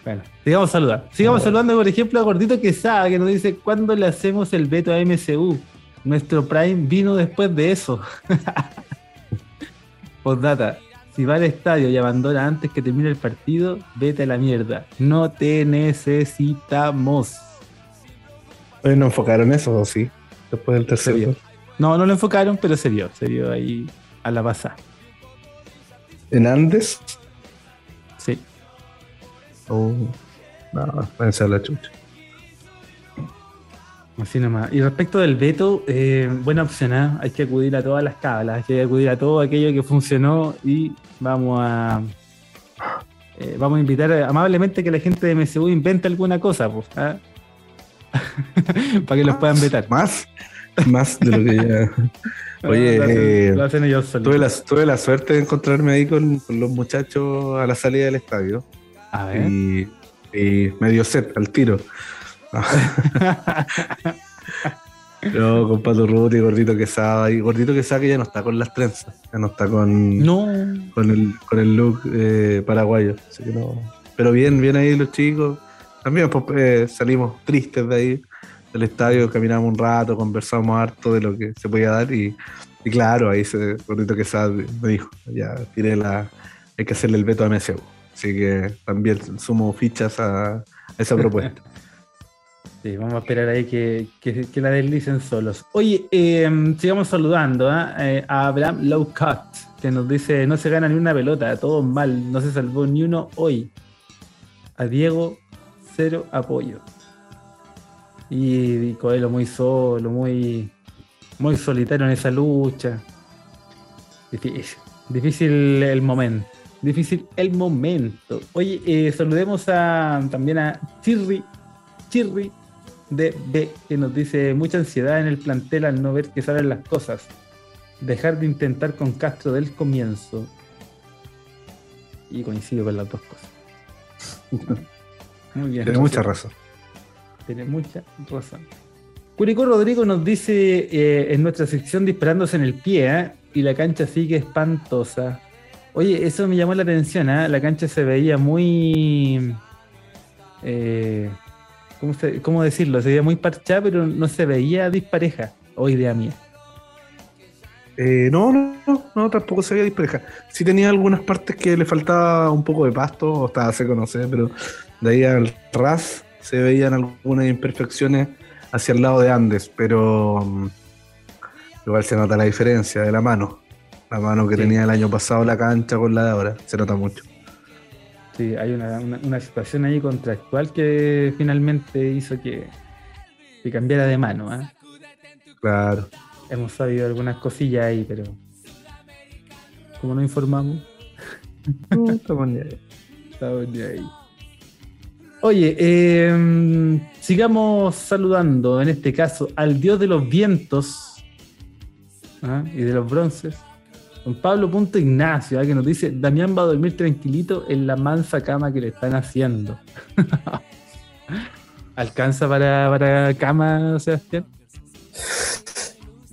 Bueno, sigamos saludando. Sigamos saludando, por ejemplo, a Gordito Quesada, que nos dice: ¿Cuándo le hacemos el veto a MCU? Nuestro Prime vino después de eso. Postdata: si va al estadio y abandona antes que termine el partido, vete a la mierda. No te necesitamos. ¿No enfocaron eso o sí? Después del tercer No, no lo enfocaron, pero se vio, se vio ahí a la pasada. ¿En Andes? Oh, no, pensar la chucha. Así nomás. Y respecto del veto, eh, buena opción, ¿eh? hay que acudir a todas las cablas, hay que acudir a todo aquello que funcionó y vamos a eh, vamos a invitar amablemente que la gente de MSU invente alguna cosa, pues, para que los puedan vetar. Más, más de lo que ya. Oye, lo hacen, ellos tuve, la, tuve la suerte de encontrarme ahí con, los muchachos a la salida del estadio. A ver. Y, y medio set al tiro. No, con Pato y Gordito Quesada. Y Gordito Quesada que ya no está con las trenzas. Ya no está con, no. con, el, con el look eh, paraguayo. Pero bien, bien ahí los chicos. También pues, eh, salimos tristes de ahí, del estadio, caminamos un rato, conversamos harto de lo que se podía dar. Y, claro, ahí se, Gordito Quesada me dijo, ya tiré la... Hay que hacerle el veto a MSU. Así que también sumo fichas a esa propuesta. vamos a esperar ahí que, la deslicen solos. Oye, em, sigamos saludando ¿ah? eh, a Abraham Lowcut, que nos dice: No se gana ni una pelota, todo mal, no se salvó ni uno hoy. A Diego, cero apoyo. Y, Coelho muy solo, muy, muy solitario en esa lucha. Difícil, difícil el momento. Difícil el momento. Oye, eh, saludemos a, también a Chirri Chirri de B, que nos dice mucha ansiedad en el plantel al no ver que salen las cosas. Dejar de intentar con Castro del comienzo. Y coincido con las dos cosas. Muy bien. Tiene mucha razón. Tiene mucha razón. Curicó Rodrigo nos dice eh, en nuestra sección disparándose en el pie ¿eh? y la cancha sigue espantosa. Oye, eso me llamó la atención, ¿eh? la cancha se veía muy... Eh, ¿cómo, decirlo? Se veía muy parchada, pero no se veía dispareja, o idea mía. Eh, no, no, no, tampoco se veía dispareja. Sí tenía algunas partes que le faltaba un poco de pasto, o estaba seco, no sé, pero de ahí al ras se veían algunas imperfecciones hacia el lado de Andes, pero mm, igual se nota la diferencia de la mano. La mano que tenía el año pasado la cancha con la de ahora, se nota mucho. Sí, hay una, situación ahí contractual que finalmente hizo que, cambiara de mano. ¿eh? Claro. Hemos sabido algunas cosillas ahí, pero como no informamos. No, estamos ni ahí. Estamos ni ahí. Oye, em, sigamos saludando en este caso al dios de los vientos ¿ah? y de los bronces, Don Pablo Punto Ignacio, ¿eh? que nos dice, Damián va a dormir tranquilito en la mansa cama que le están haciendo. ¿Alcanza para, cama, Sebastián?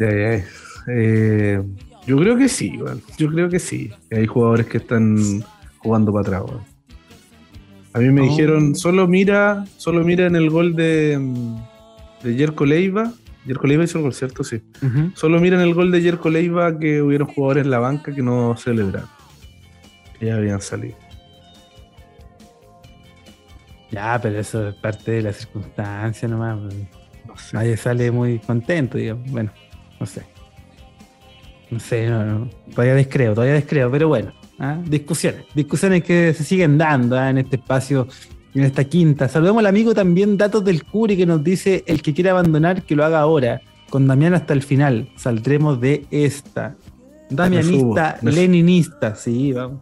Eh, yo creo que sí, yo creo que sí. Hay jugadores que están jugando para atrás. A mí me oh. dijeron, solo mira, solo mira en el gol de, de Yerko Leiva Yerko Leiva hizo el gol, ¿cierto? Sí. Solo miren el gol de Yerko Leiva que hubieron jugadores en la banca que no celebraron. Que ya habían salido. Ya, pero eso es parte de la circunstancia nomás. Pues. Nadie sale muy contento, digamos. Bueno, no sé. No sé, no, no. Todavía descreo, todavía descreo, pero bueno. ¿ah? Discusiones. Discusiones que se siguen dando ¿ah? en este espacio en esta quinta. Saludamos al amigo también Datos del Curi que nos dice el que quiere abandonar que lo haga ahora. Con Damián hasta el final. Saldremos de esta. Damianista, leninista, sí, vamos.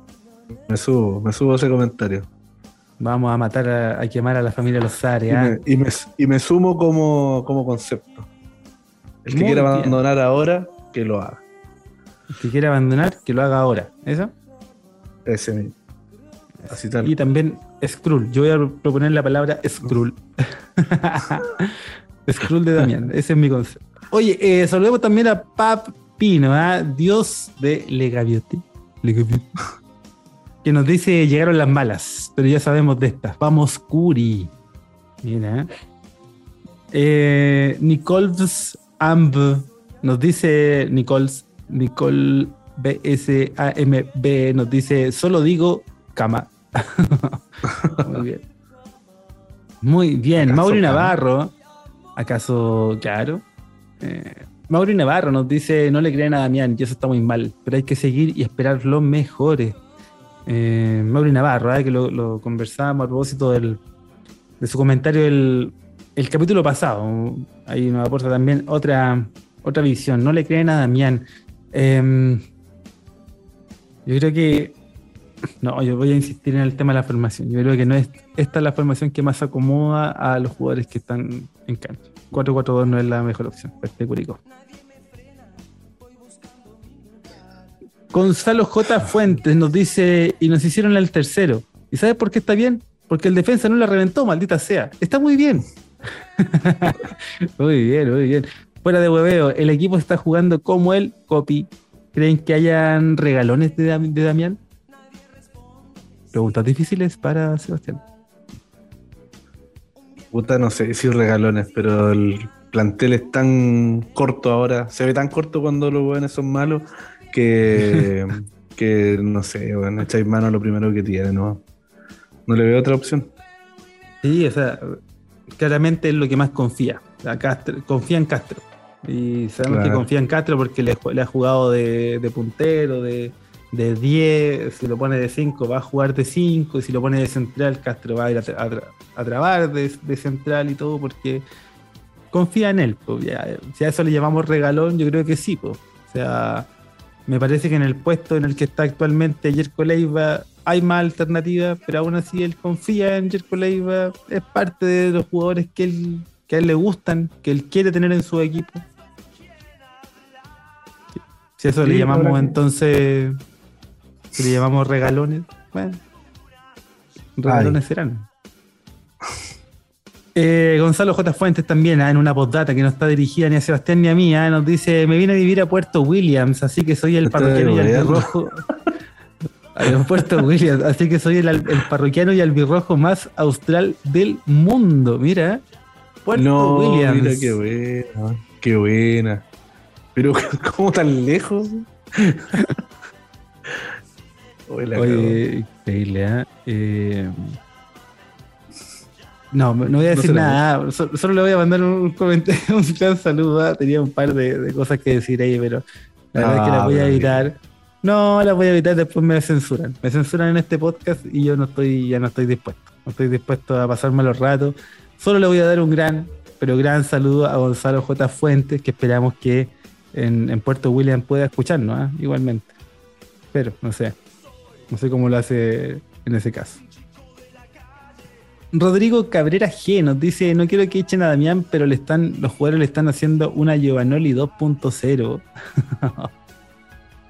Me subo, me subo a ese comentario. Vamos a matar, a, quemar a la familia Lozare. Y, me, y, me, y me sumo como, como concepto. El que quiera abandonar ahora, que lo haga. El que quiera abandonar, que lo haga ahora. ¿Eso? Ese mismo. Así tal. Y también Skrull. Yo voy a proponer la palabra Skrull. Skrull de Damián. Ese es mi concepto. Oye, eh, saludemos también a Pap Pino, ¿ah? Dios de Legaviotti. Que nos dice llegaron las malas, pero ya sabemos de estas. Vamos, Curi. Mira. Eh, Nicoles Amb nos dice Nicoles, Nicole BSAMB nos dice, solo digo cama. Muy bien. Muy bien. Mauri Navarro. ¿Acaso, claro? Eh, Mauri Navarro nos dice, no le creen a Damián y eso está muy mal, pero hay que seguir y esperar lo mejores. Eh, Mauri Navarro, eh, que lo, conversábamos a propósito del, de su comentario del el capítulo pasado. Ahí nos aporta también otra, otra visión. No le creen a Damián. Em, yo creo que. No, yo voy a insistir en el tema de la formación. Yo creo que no es esta es la formación que más acomoda a los jugadores que están en cancha. 4-4-2 no es la mejor opción este Curicó. Gonzalo J. Fuentes nos dice, y nos hicieron el tercero. ¿Y sabes por qué está bien? Porque el defensa no la reventó, maldita sea. Está muy bien. muy bien, muy bien. Fuera de hueveo, el equipo está jugando como el copy. ¿Creen que hayan regalones de, de Damián? Preguntas difíciles para Sebastián. Puta, no sé si regalones, pero el plantel es tan corto ahora, se ve tan corto cuando los buenos son malos, que, que no sé, bueno, echáis mano a lo primero que tiene, ¿no? No le veo otra opción. Sí, o sea, claramente es lo que más confía. confía en Castro. Y sabemos que confía en Castro porque le, ha jugado de, puntero, de, de 10, si lo pone de 5 va a jugar de 5, y si lo pone de central, Castro va a ir a, trabar de, central y todo, porque confía en él. si a eso le llamamos regalón, yo creo que sí. O sea, me parece que en el puesto en el que está actualmente Jerko Leiva hay más alternativas, pero aún así él confía en Jerko Leiva, es parte de los jugadores que, él, que a él le gustan, que él quiere tener en su equipo. Si eso le llamamos entonces, si le llamamos regalones, bueno, regalones serán. Eh, Gonzalo J. Fuentes también, ah, en una postdata que no está dirigida ni a Sebastián ni a mí, ah, nos dice, me vine a vivir a Puerto Williams, así que soy el parroquiano y albirrojo. a Puerto Williams, así que soy el, parroquiano y albirrojo más austral del mundo. Mira, Puerto Williams. Mira qué buena, qué buena. Pero, ¿cómo tan lejos? Oye, increíble, ¿eh? eh no, no voy a decir nada. Solo, le voy a mandar un comentario, un gran saludo. ¿ah? Tenía un par de, cosas que decir ahí, pero la verdad es que la voy a evitar. No, la voy a evitar, después me censuran. Me censuran en este podcast y yo no estoy, ya no estoy dispuesto. No estoy dispuesto a pasarme los ratos. Solo le voy a dar un gran, pero gran saludo a Gonzalo J. Fuentes, que esperamos que en, Puerto William pueda escucharnos, ¿ah? igualmente. Pero, no sé. No sé cómo lo hace en ese caso. Rodrigo Cabrera G nos dice, no quiero que echen a Damián, pero le están, los jugadores le están haciendo una Giovanoli 2.0.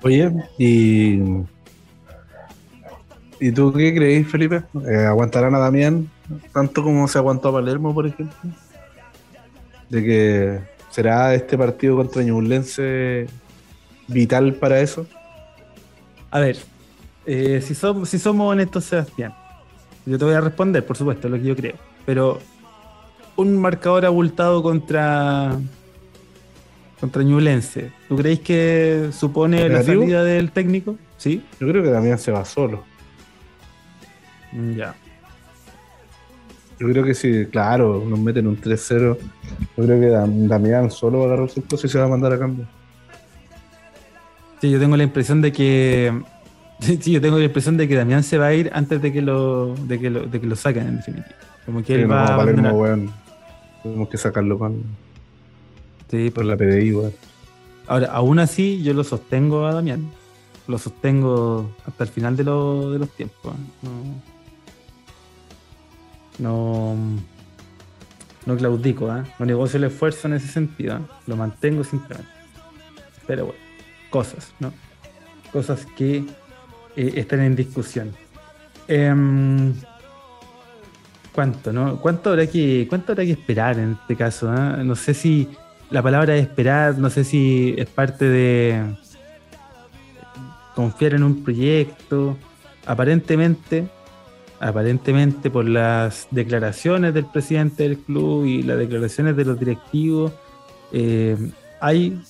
Oye, y... ¿Y tú qué creéis, Felipe? Eh, ¿Aguantarán a Damián tanto como se aguantó a Palermo, por ejemplo? ¿De que será este partido contra Ñublense vital para eso? A ver, eh, si, somos, si somos honestos, Sebastián, yo te voy a responder, por supuesto, lo que yo creo. Pero un marcador abultado contra contra Ñublense, ¿tú creéis que supone la salida del técnico? Sí. Yo creo que Damián se va solo. Mm, ya. Yo creo que sí, claro, nos meten un 3-0. Yo creo que Damián solo va a agarrar sus cosas y se va a mandar a cambio. Sí, yo tengo la impresión de que Sí, yo tengo la impresión de que Damián se va a ir antes de que lo, de que lo, de que lo saquen en definitiva. Como que él va a Palermo, bueno, tenemos que sacarlo con, sí, por la PDI, Ahora, aún así, yo lo sostengo a Damián. Lo sostengo hasta el final de, de los tiempos. No, no, claudico, ¿eh? no negocio el esfuerzo en ese sentido. ¿eh? Lo mantengo simplemente. Pero bueno, cosas, ¿no? Cosas que eh, están en discusión. Em, ¿Cuánto, no? ¿Cuánto habrá que, cuánto habrá que esperar en este caso? Ah? No sé si la palabra es esperar, no sé si es parte de confiar en un proyecto. Aparentemente, aparentemente por las declaraciones del presidente del club y las declaraciones de los directivos, eh, hay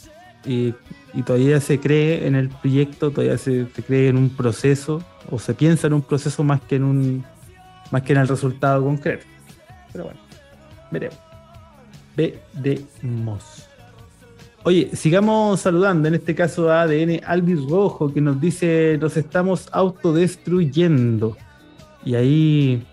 eh, y todavía se cree en el proyecto, todavía se, cree en un proceso o se piensa en un proceso más que en un más que en el resultado concreto. Pero bueno, veremos. veremos. Oye, sigamos saludando, en este caso a ADN Alvis Rojo, que nos dice, nos estamos autodestruyendo. Y ahí,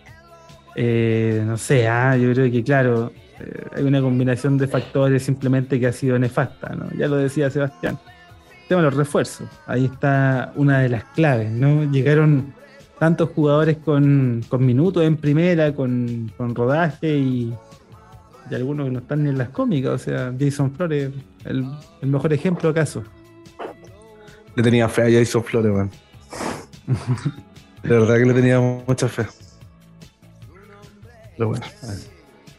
eh, no sé, ah, yo creo que claro, eh, hay una combinación de factores simplemente que ha sido nefasta, ¿no? Ya lo decía Sebastián. El tema de los refuerzos, ahí está una de las claves, ¿no? Llegaron tantos jugadores con, minutos en primera, con rodaje y y algunos que no están ni en las cómicas, o sea, Jason Flores, el, mejor ejemplo acaso. Le tenía fe a Jason Flores, man. De verdad que le tenía mucha fe. Pero bueno.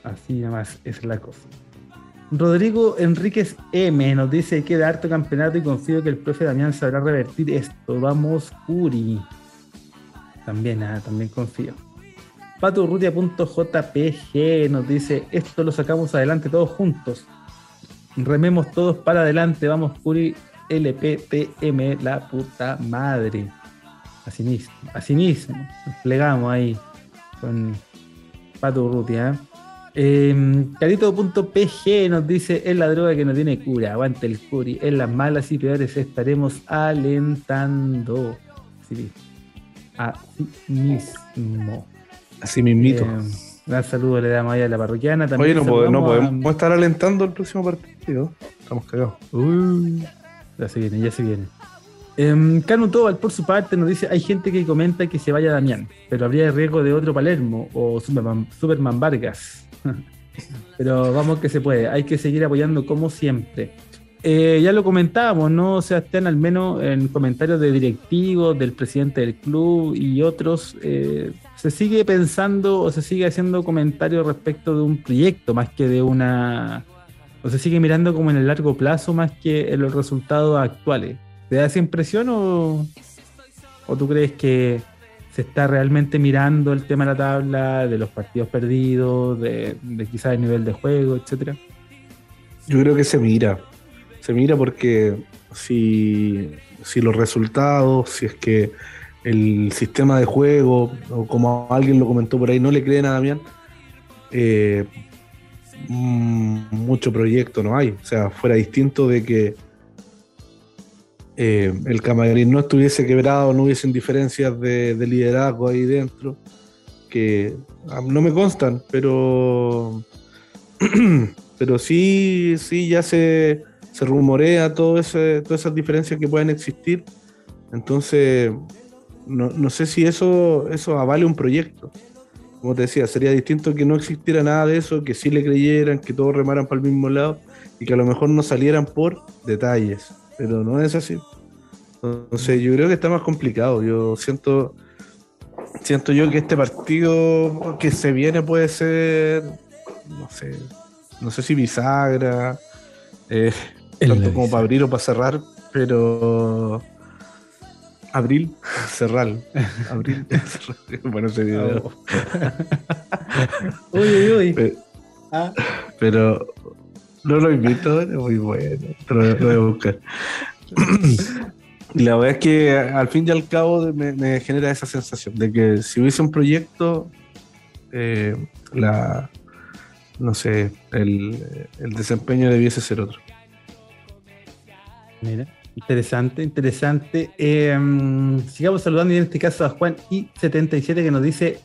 Así, nada más es la cosa. Rodrigo Enríquez M nos dice que da harto campeonato y confío que el profe Damián sabrá revertir esto. Vamos, Uri. También, ah, también confío. Paturrutia.jpg nos dice, esto lo sacamos adelante todos juntos. Rememos todos para adelante, vamos Curi LPTM, la puta madre. Así mismo, así mismo, plegamos ahí con Paturrutia. Eh, Carito.pg nos dice, es la droga que no tiene cura, aguante el Curi, en las malas y peores estaremos alentando. Así mismo. Así mismito. Eh, gran saludo le damos ahí a la parroquiana. También Oye, no, podemos, estar alentando el próximo partido. Estamos cagados. ya se viene, ya se viene. Eh, Tobal, por su parte, nos dice: hay gente que comenta que se vaya Damián, pero habría riesgo de otro Palermo o Superman, Superman Vargas. pero vamos que se puede, hay que seguir apoyando como siempre. Eh, ya lo comentábamos, ¿no, Sebastián? Al menos en comentarios de directivos, del presidente del club y otros, eh, se sigue pensando o se sigue haciendo comentarios respecto de un proyecto más que de una. o se sigue mirando como en el largo plazo más que en los resultados actuales. ¿Te da esa impresión o, o tú crees que se está realmente mirando el tema de la tabla, de los partidos perdidos, de, quizás el nivel de juego, etcétera? Yo creo que se mira se mira porque si, los resultados, si es que el sistema de juego, o como alguien lo comentó por ahí, no le creen a Damián, eh, mm, mucho proyecto no hay. O sea, fuera distinto de que eh, el camarín no estuviese quebrado, no hubiesen diferencias de, de, liderazgo ahí dentro, que no me constan, pero, pero sí, sí ya se rumorea todo ese, todas esas diferencias que pueden existir. Entonces, no, sé si eso, eso avale un proyecto. Como te decía, sería distinto que no existiera nada de eso, que sí le creyeran, que todos remaran para el mismo lado y que a lo mejor no salieran por detalles. Pero no es así. Entonces, yo creo que está más complicado. Yo siento, siento yo que este partido que se viene puede ser, no sé, no sé si bisagra. Eh, tanto como para abrir o para cerrar, pero. Abril, cerrar. Abril, bueno, ese video. uy, uy, uy. Pero, ah. pero no lo invito, es muy bueno. Lo voy a buscar. Y la verdad es que al fin y al cabo me, genera esa sensación de que si hubiese un proyecto, eh, la, no sé, el, el desempeño debiese ser otro. Mira, interesante, interesante. Em, sigamos saludando y en este caso a Juan I77 que nos dice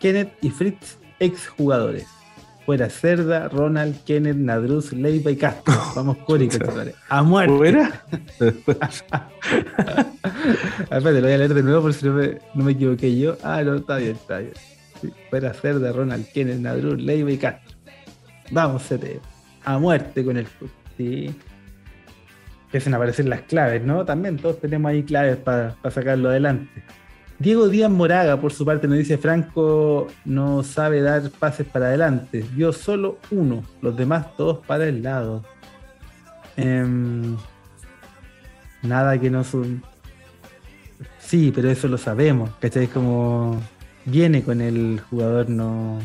Kenneth y Fritz, exjugadores. Fuera Cerda, Ronald, Kenneth, Nadruz, Leiva y Castro. Vamos, Cori, A muerte. ¿Fuera? a ver, lo voy a leer de nuevo por si no me, equivoqué yo. Ah, no, está bien, está bien. fuera Cerda, Ronald, Kenneth, Nadruz, Leiva y Castro. Vamos, CT. A muerte con el fútbol. Sí empiecen a aparecer las claves, ¿no? También todos tenemos ahí claves para sacarlo adelante. Diego Díaz Moraga, por su parte, nos dice: Franco no sabe dar pases para adelante, dio solo uno, los demás todos para el lado. Em, nada que no son. Sí, pero eso lo sabemos, ¿cachai? Como viene con el jugador, no.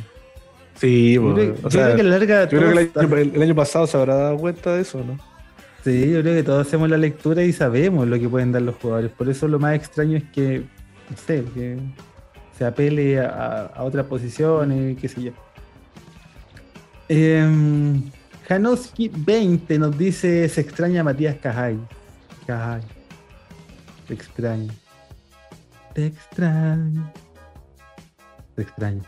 Sí, yo creo, que, larga el año pasado se habrá dado cuenta de eso, ¿no? Sí, yo creo que todos hacemos la lectura y sabemos lo que pueden dar los jugadores. Por eso lo más extraño es que, no sé, que se apele a, otras posiciones, qué sé yo. Em, Janoski 20 nos dice se extraña a Matías Cajay. Cajay. Te extraño. Te extraño. Te extraño.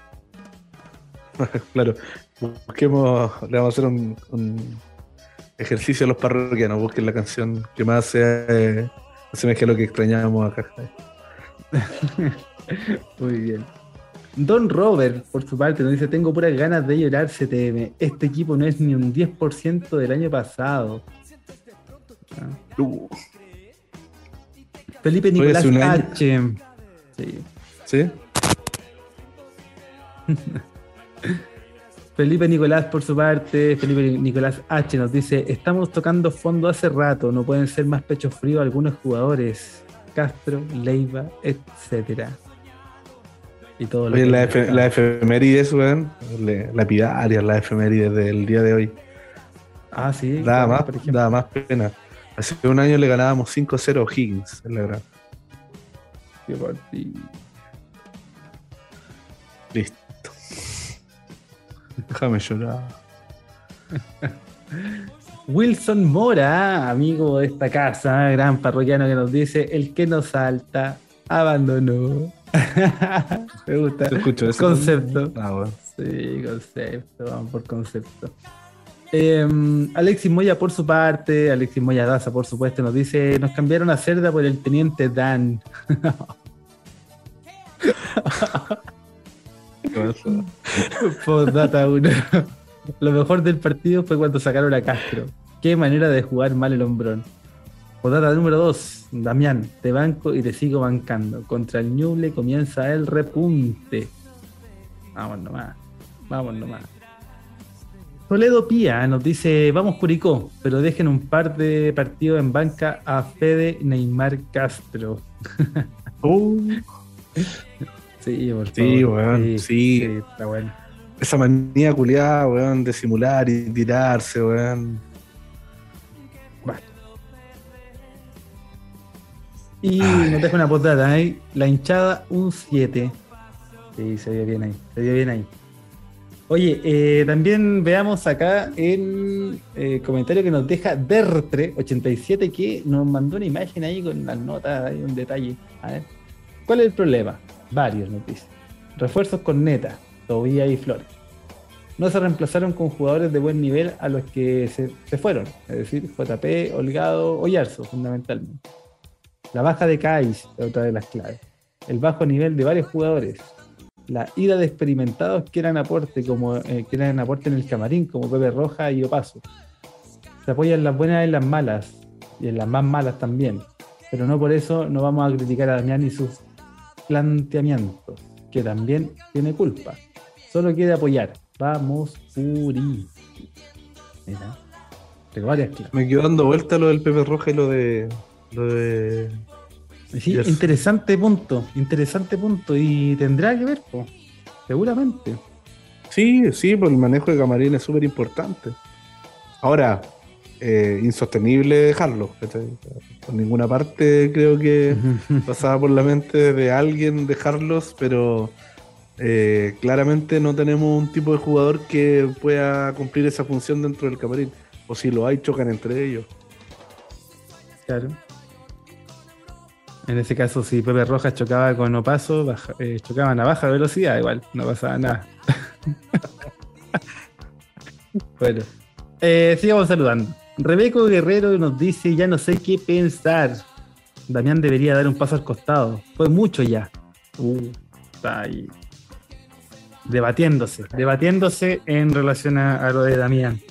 claro. Busquemos, le vamos a hacer un, ejercicio a los parroquianos. Busquen la canción que más sea, eh, asemeje a lo que extrañábamos acá. Muy bien. Don Robert, por su parte, nos dice: Tengo puras ganas de llorar, CTM. Este equipo no es ni un 10% del año pasado. Ah. Uh, Felipe Nicolás. H. Sí. ¿Sí? Felipe Nicolás, por su parte, Felipe Nicolás H nos dice: Estamos tocando fondo hace rato, no pueden ser más pecho frío algunos jugadores. Castro, Leiva, etcétera. Y todo lo Oye, que- la, F, la efemérides, weón. Lapidarias, la efemérides del día de hoy. Ah, sí. Nada claro, más, por ejemplo. más pena. Hace un año le ganábamos 5-0 a Higgins en la gran. Qué partido. Listo. Déjame llorar. Wilson Mora, amigo de esta casa, gran parroquiano que nos dice: El que nos salta, abandonó. Me gusta. ¿Te escucho eso? Concepto. Ah, bueno. Sí, concepto, vamos por concepto. Eh, Alexis Moya por su parte, Alexis Moya Daza por supuesto, nos dice, nos cambiaron a Cerda por el teniente Dan. Postdata 1. Lo mejor del partido fue cuando sacaron a Castro. Qué manera de jugar mal el hombrón. Postdata número 2. Damián, te banco y te sigo bancando. Contra el Ñuble comienza el repunte. Vamos nomás. Vamos nomás. Toledo Pía nos dice, vamos Curicó, pero dejen un par de partidos en banca a Fede Neymar Castro. Uh, Sí, por Sí, favor. weón, sí. está bueno. esa manía culiada, weón, de simular y tirarse, weón. Y nos deja una postdata ahí. La hinchada, un 7. Sí, se vio bien ahí. Se vio bien ahí. Oye, eh, también veamos acá el eh, comentario que nos deja Dertre87 que nos mandó una imagen ahí con las notas, hay un detalle. A ver. ¿Cuál es el problema? Varios nos dice. Refuerzos con neta, Tobía y Flores. No se reemplazaron con jugadores de buen nivel a los que se, se fueron, es decir, JP, Holgado o Yarzo, fundamentalmente. La baja de Kais otra de las claves. El bajo nivel de varios jugadores. La ida de experimentados que eran aporte, como, eh, que eran aporte en el camarín, como Pepe Roja y Opaso. Se apoyan las buenas en las malas, y en las más malas también. Pero no por eso no vamos a criticar a Damián y sus planteamientos, que también tiene culpa. Solo quiere apoyar. Vamos, Puri. Mira. Pero varias claves. Me quedo dando vuelta lo del Pepe Roja y lo de. Lo de. Sí, Yes. interesante punto, interesante punto. Y tendrá que ver, po, seguramente. Sí, sí, pues el manejo de camarín es súper importante. Ahora, eh, insostenible dejarlo. Por ninguna parte creo que pasaba por la mente de alguien dejarlos, pero eh, claramente no tenemos un tipo de jugador que pueda cumplir esa función dentro del camarín. O si lo hay, chocan entre ellos. Claro. En ese caso, si Pepe Rojas chocaba con Opaso, baja- eh, chocaban a baja velocidad, igual, no pasaba nada. bueno, eh, sigamos saludando. Rebeco Guerrero nos dice: Ya no sé qué pensar. Damián debería dar un paso al costado. Fue mucho ya. Uh, está ahí. Debatiéndose, debatiéndose en relación a, lo de Damián.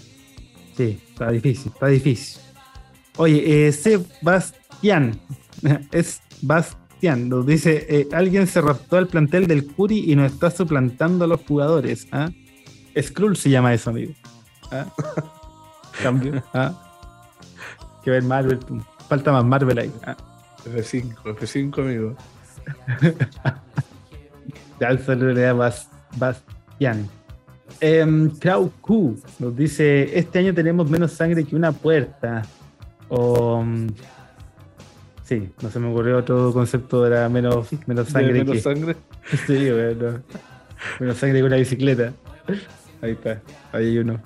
Sí, está difícil, está difícil. Oye, eh, Sebastián, es Bastián, nos dice, eh, alguien se raptó al plantel del Curi y nos está suplantando a los jugadores. ¿ah? Skrull se llama eso, amigo. ¿Ah? Cambio. ¿ah? Que ver Marvel, falta más Marvel ahí. ¿ah? F5, F5, amigo. Ya el saludo Bas- Bastián. Em, Krau Q nos dice: Este año tenemos menos sangre que una puerta. O. mm, sí, no se me ocurrió otro concepto de la menos, menos sangre De menos que. sangre. Sí, bueno. Menos sangre que una bicicleta. Ahí está, ahí hay uno.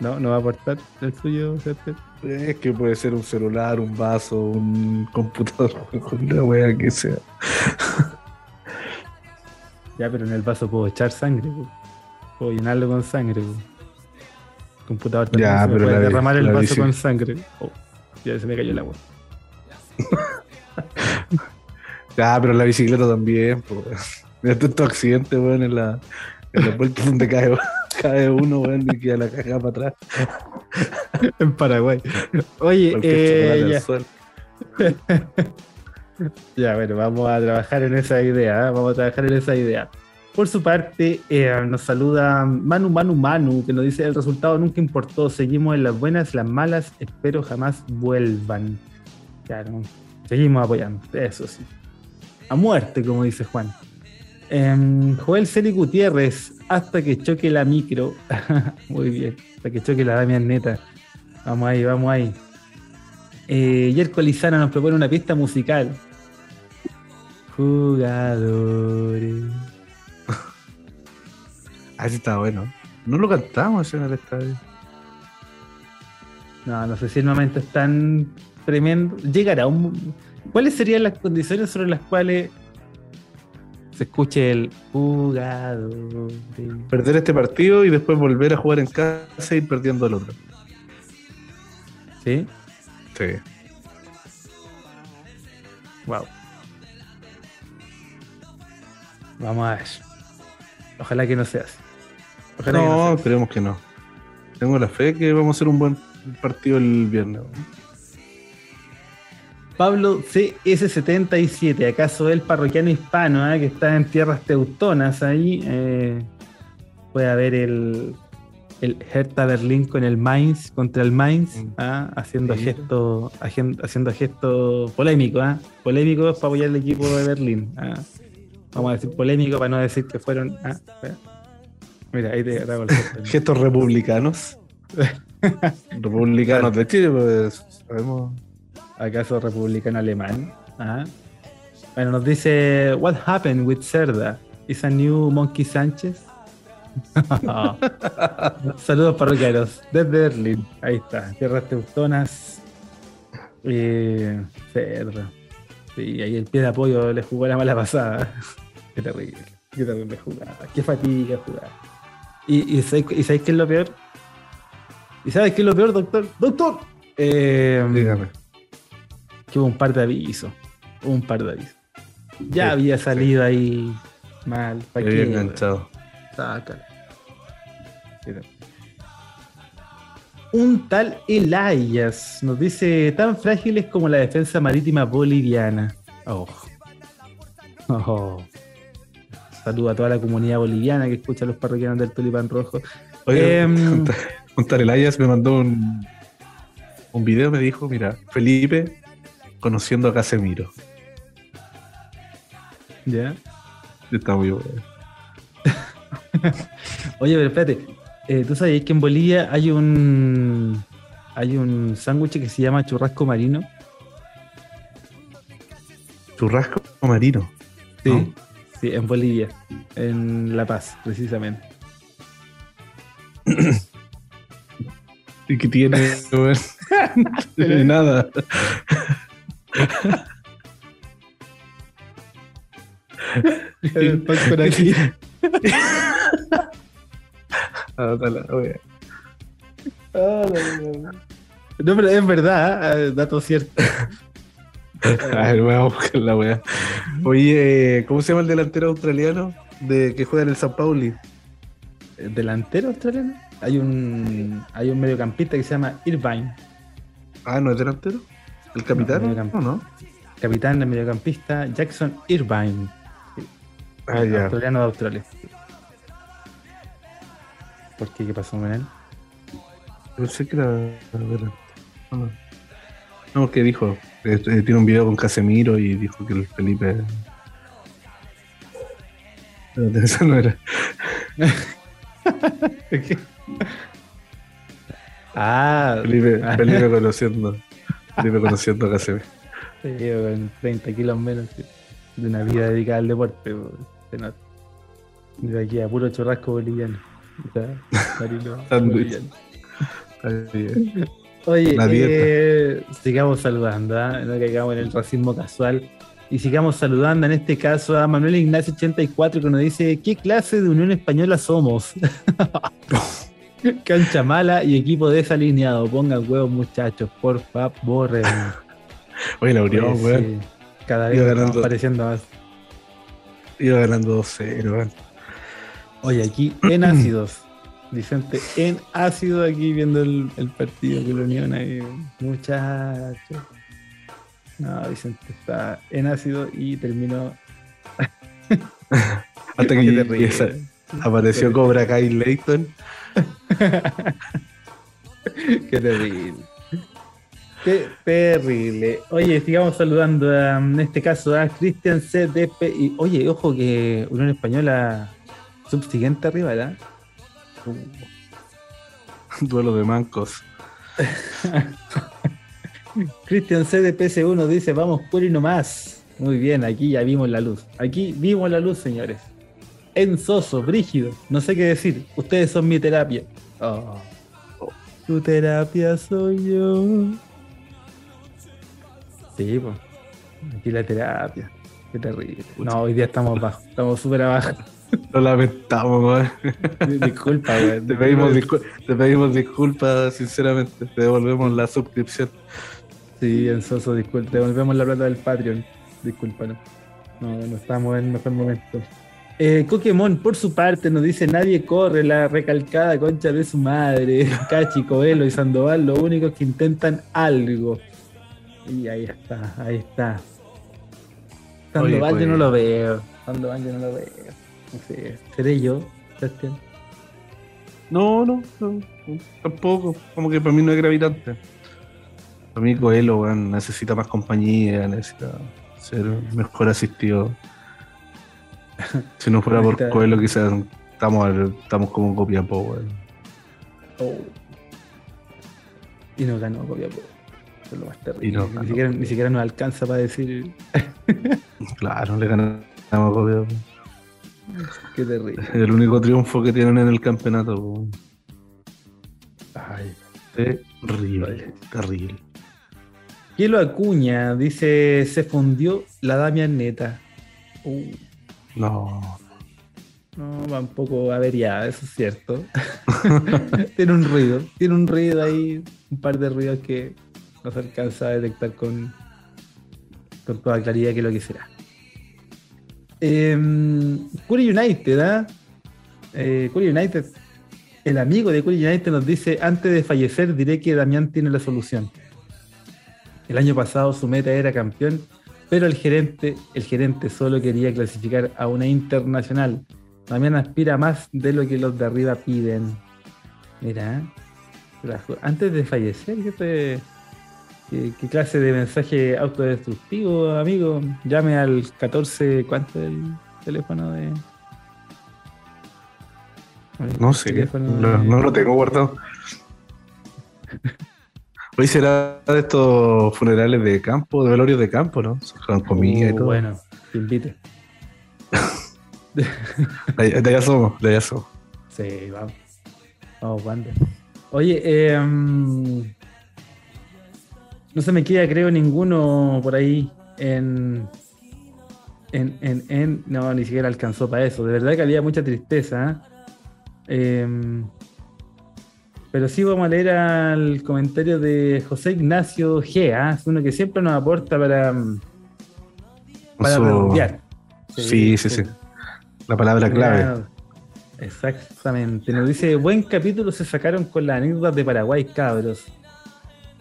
No, no va a aportar el suyo, Sebastián. Es que puede ser un celular, un vaso, un computador, una wea que sea. Ya, pero en el vaso puedo echar sangre, po. puedo llenarlo con sangre. po. computador también Ya, se pero puede la derramar el vaso con sangre. Oh, ya se me cayó el agua. Ya, pero la bicicleta también, pues. Mira tantos accidentes, weón, en la, en la puerta donde cae, cae uno, weón, y queda la caja para atrás. en Paraguay. Oye, eh, ya, ya, bueno, vamos a trabajar en esa idea. ¿eh? Vamos a trabajar en esa idea. Por su parte, eh, nos saluda Manu Manu Manu, que nos dice: el resultado nunca importó. Seguimos en las buenas, las malas, espero jamás vuelvan. Claro, seguimos apoyando, eso sí. A muerte, como dice Juan. Em, Joel Celi Gutiérrez, hasta que choque la micro. Muy bien, hasta que choque la Damian Neta. Vamos ahí, vamos ahí. Eh, Yerko Lizana nos propone una pista musical. Jugadores. Ah, sí está bueno. No lo cantamos en el estadio. No, no sé si el momento es tan tremendo. Llegará un. ¿Cuáles serían las condiciones sobre las cuales se escuche el jugador? Perder este partido y después volver a jugar en casa e ir perdiendo el otro. ¿Sí? Sí. Wow. Vamos a ver. Ojalá que no sea así. Ojalá que No, así. esperemos que no. Tengo la fe que vamos a hacer un buen partido el viernes. Pablo CS77, ¿acaso el parroquiano hispano eh, que está en tierras teutonas ahí? eh, puede haber el, el Hertha Berlín con el Mainz contra el Mainz, Mm. ah, haciendo Sí. gesto, agen- haciendo gesto polémico, ah, polémico para apoyar al equipo de Berlín. ah. Vamos a decir polémico para no decir que fueron. ah. Mira, ahí te hago el gesto. Gestos republicanos. republicanos de Chile, pues sabemos. ¿Acaso republicano alemán? Ajá. Bueno, nos dice, What happened with Cerda? Is a new Monkey Sánchez? Saludos parroquianos desde Berlín. Ahí está, tierras teutonas. Eh, Cerda. Sí, ahí el pie de apoyo le jugó la mala pasada. Qué terrible, qué terrible jugada. Qué fatiga jugar. ¿Y, y, y sabéis qué es lo peor? ¿Y sabes qué es lo peor, doctor? ¡Doctor! Eh, Dígame. que hubo un par de avisos. Hubo un par de avisos. Ya Sí, había salido ahí mal. Me ¿Para había enganchado. Un tal Elias nos dice tan frágiles como la defensa marítima boliviana. Oh. Oh. Saludo a toda la comunidad boliviana que escucha a los parroquianos del Tulipán Rojo. Oye, Em, Juntar el Ayas me mandó un, un video, me dijo, mira, Felipe conociendo a Casemiro. ¿Ya? Está muy bueno. Oye, pero espérate, eh, ¿tú sabías que en Bolivia hay un hay un sándwich que se llama churrasco marino? Churrasco marino. Sí, ¿no? Sí, en Bolivia, en La Paz, precisamente. ¿Y qué tiene? No tiene nada. El pan con aquí. Ah. No, pero es verdad, eh, dato cierto. A ver, voy a buscar la wea. Oye, ¿cómo se llama el delantero australiano de que juega en el San Pauli? ¿Delantero australiano? Hay un hay un mediocampista que se llama Irvine, Ah, ¿no es delantero? ¿El capitán? No, No, no. capitán del mediocampista Jackson Irvine, Ah, ya. australiano de Australia. ¿Por qué? ¿Qué pasó con él? Pensé que era delantero. No, no, que dijo, eh, eh, tiene un video con Casemiro y dijo que el Felipe. Eso no era. ah, Felipe, ah, Felipe conociendo. Felipe conociendo a Casemiro. Sí, con 30 kilos menos de una vida dedicada al deporte. po, se nota. De aquí a puro churrasco boliviano. O sea, marino Sándwich. boliviano. Oye, eh, sigamos saludando, ¿eh? no caigamos en el racismo casual. Y sigamos saludando en este caso a Manuel Ignacio 84 que nos dice, ¿qué clase de Unión Española somos? Cancha mala y equipo desalineado. Pongan huevos muchachos, por favor. Oye, la Unión, pues, Cada vez ganando, apareciendo más. Iba ganando 2-0, Oye, aquí en ácidos. Vicente en ácido aquí viendo el, partido de la Unión ahí. Muchachos. No, Vicente está en ácido y terminó. Hasta que apareció Cobra Kai Leighton. Qué terrible. Qué terrible. Oye, sigamos saludando a, en este caso a Cristian CDP. Y, oye, ojo que Unión Española subsiguiente arriba, ¿verdad? Duelo de mancos. Cristian CDPS1 dice, vamos y nomás. Muy bien, aquí ya vimos la luz. Aquí vimos la luz, señores. Ensoso, brígido, no sé qué decir. Ustedes son mi terapia. Oh. Tu terapia soy yo. Sí, pues. Aquí la terapia. Qué terrible. No, hoy día estamos abajo. Estamos súper abajo. Lo lamentamos, güey. Disculpa, güey. Te pedimos, te pedimos disculpas, sinceramente. Te devolvemos la suscripción. Sí, en Soso, disculpa. Te devolvemos la plata del Patreon. Disculpa, no. No, no estamos en mejor momento. Eh, Pokémon, por su parte, nos dice: Nadie corre la recalcada concha de su madre. Cachi, Coelho y Sandoval, los únicos que intentan algo. Y ahí está, ahí está. Sandoval yo no pues. lo veo. Sandoval yo no lo veo. Sé, ¿seré yo, Sebastián? No, no, no, tampoco. Como que para mí no es gravitante. Para mí Coelho necesita más compañía, necesita ser mejor asistido. si no fuera por Coelho, quizás estamos, estamos como Copiapó, weón. Oh. Y no ganó Copiapó. Eso es lo más terrible. ni, siquiera, ni, siquiera, nos alcanza para decir. claro, le ganamos Copiapó. Qué terrible. El único triunfo que tienen en el campeonato. Ay. Terrible, terrible. lo Acuña dice: Se fundió la Damian Neta. Uh. No. No, va un poco averiada, eso es cierto. tiene un ruido, tiene un ruido ahí, un par de ruidos que no se alcanza a detectar con, con toda claridad que lo que será. Eh, Curry United, ¿ah? ¿eh? Curry United, el amigo de Curry United nos dice, antes de fallecer diré que Damián tiene la solución. El año pasado su meta era campeón, pero el gerente, el gerente solo quería clasificar a una internacional. Damián aspira más de lo que los de arriba piden. Mira, antes de fallecer, ¿qué te ¿Qué, clase de mensaje autodestructivo, amigo? Llame al 14, ¿cuánto es el teléfono de...? No sé, no, lo tengo guardado. Hoy será de estos funerales de campo, de velorios de campo, ¿no? Con comida y uh, todo. Bueno, te invite. de, allá somos, de allá somos. Sí, vamos. Vamos, ¿cuándo? Oye, eh, no se me queda, creo, ninguno por ahí en, en, No, ni siquiera alcanzó para eso. De verdad que había mucha tristeza. ¿eh? Em, pero sí vamos a leer al comentario de José Ignacio Gea, es uno que siempre nos aporta para, para Sí, sí, sí, La palabra clave. Exactamente. Nos dice, buen capítulo se sacaron con la anécdota de Paraguay, cabros.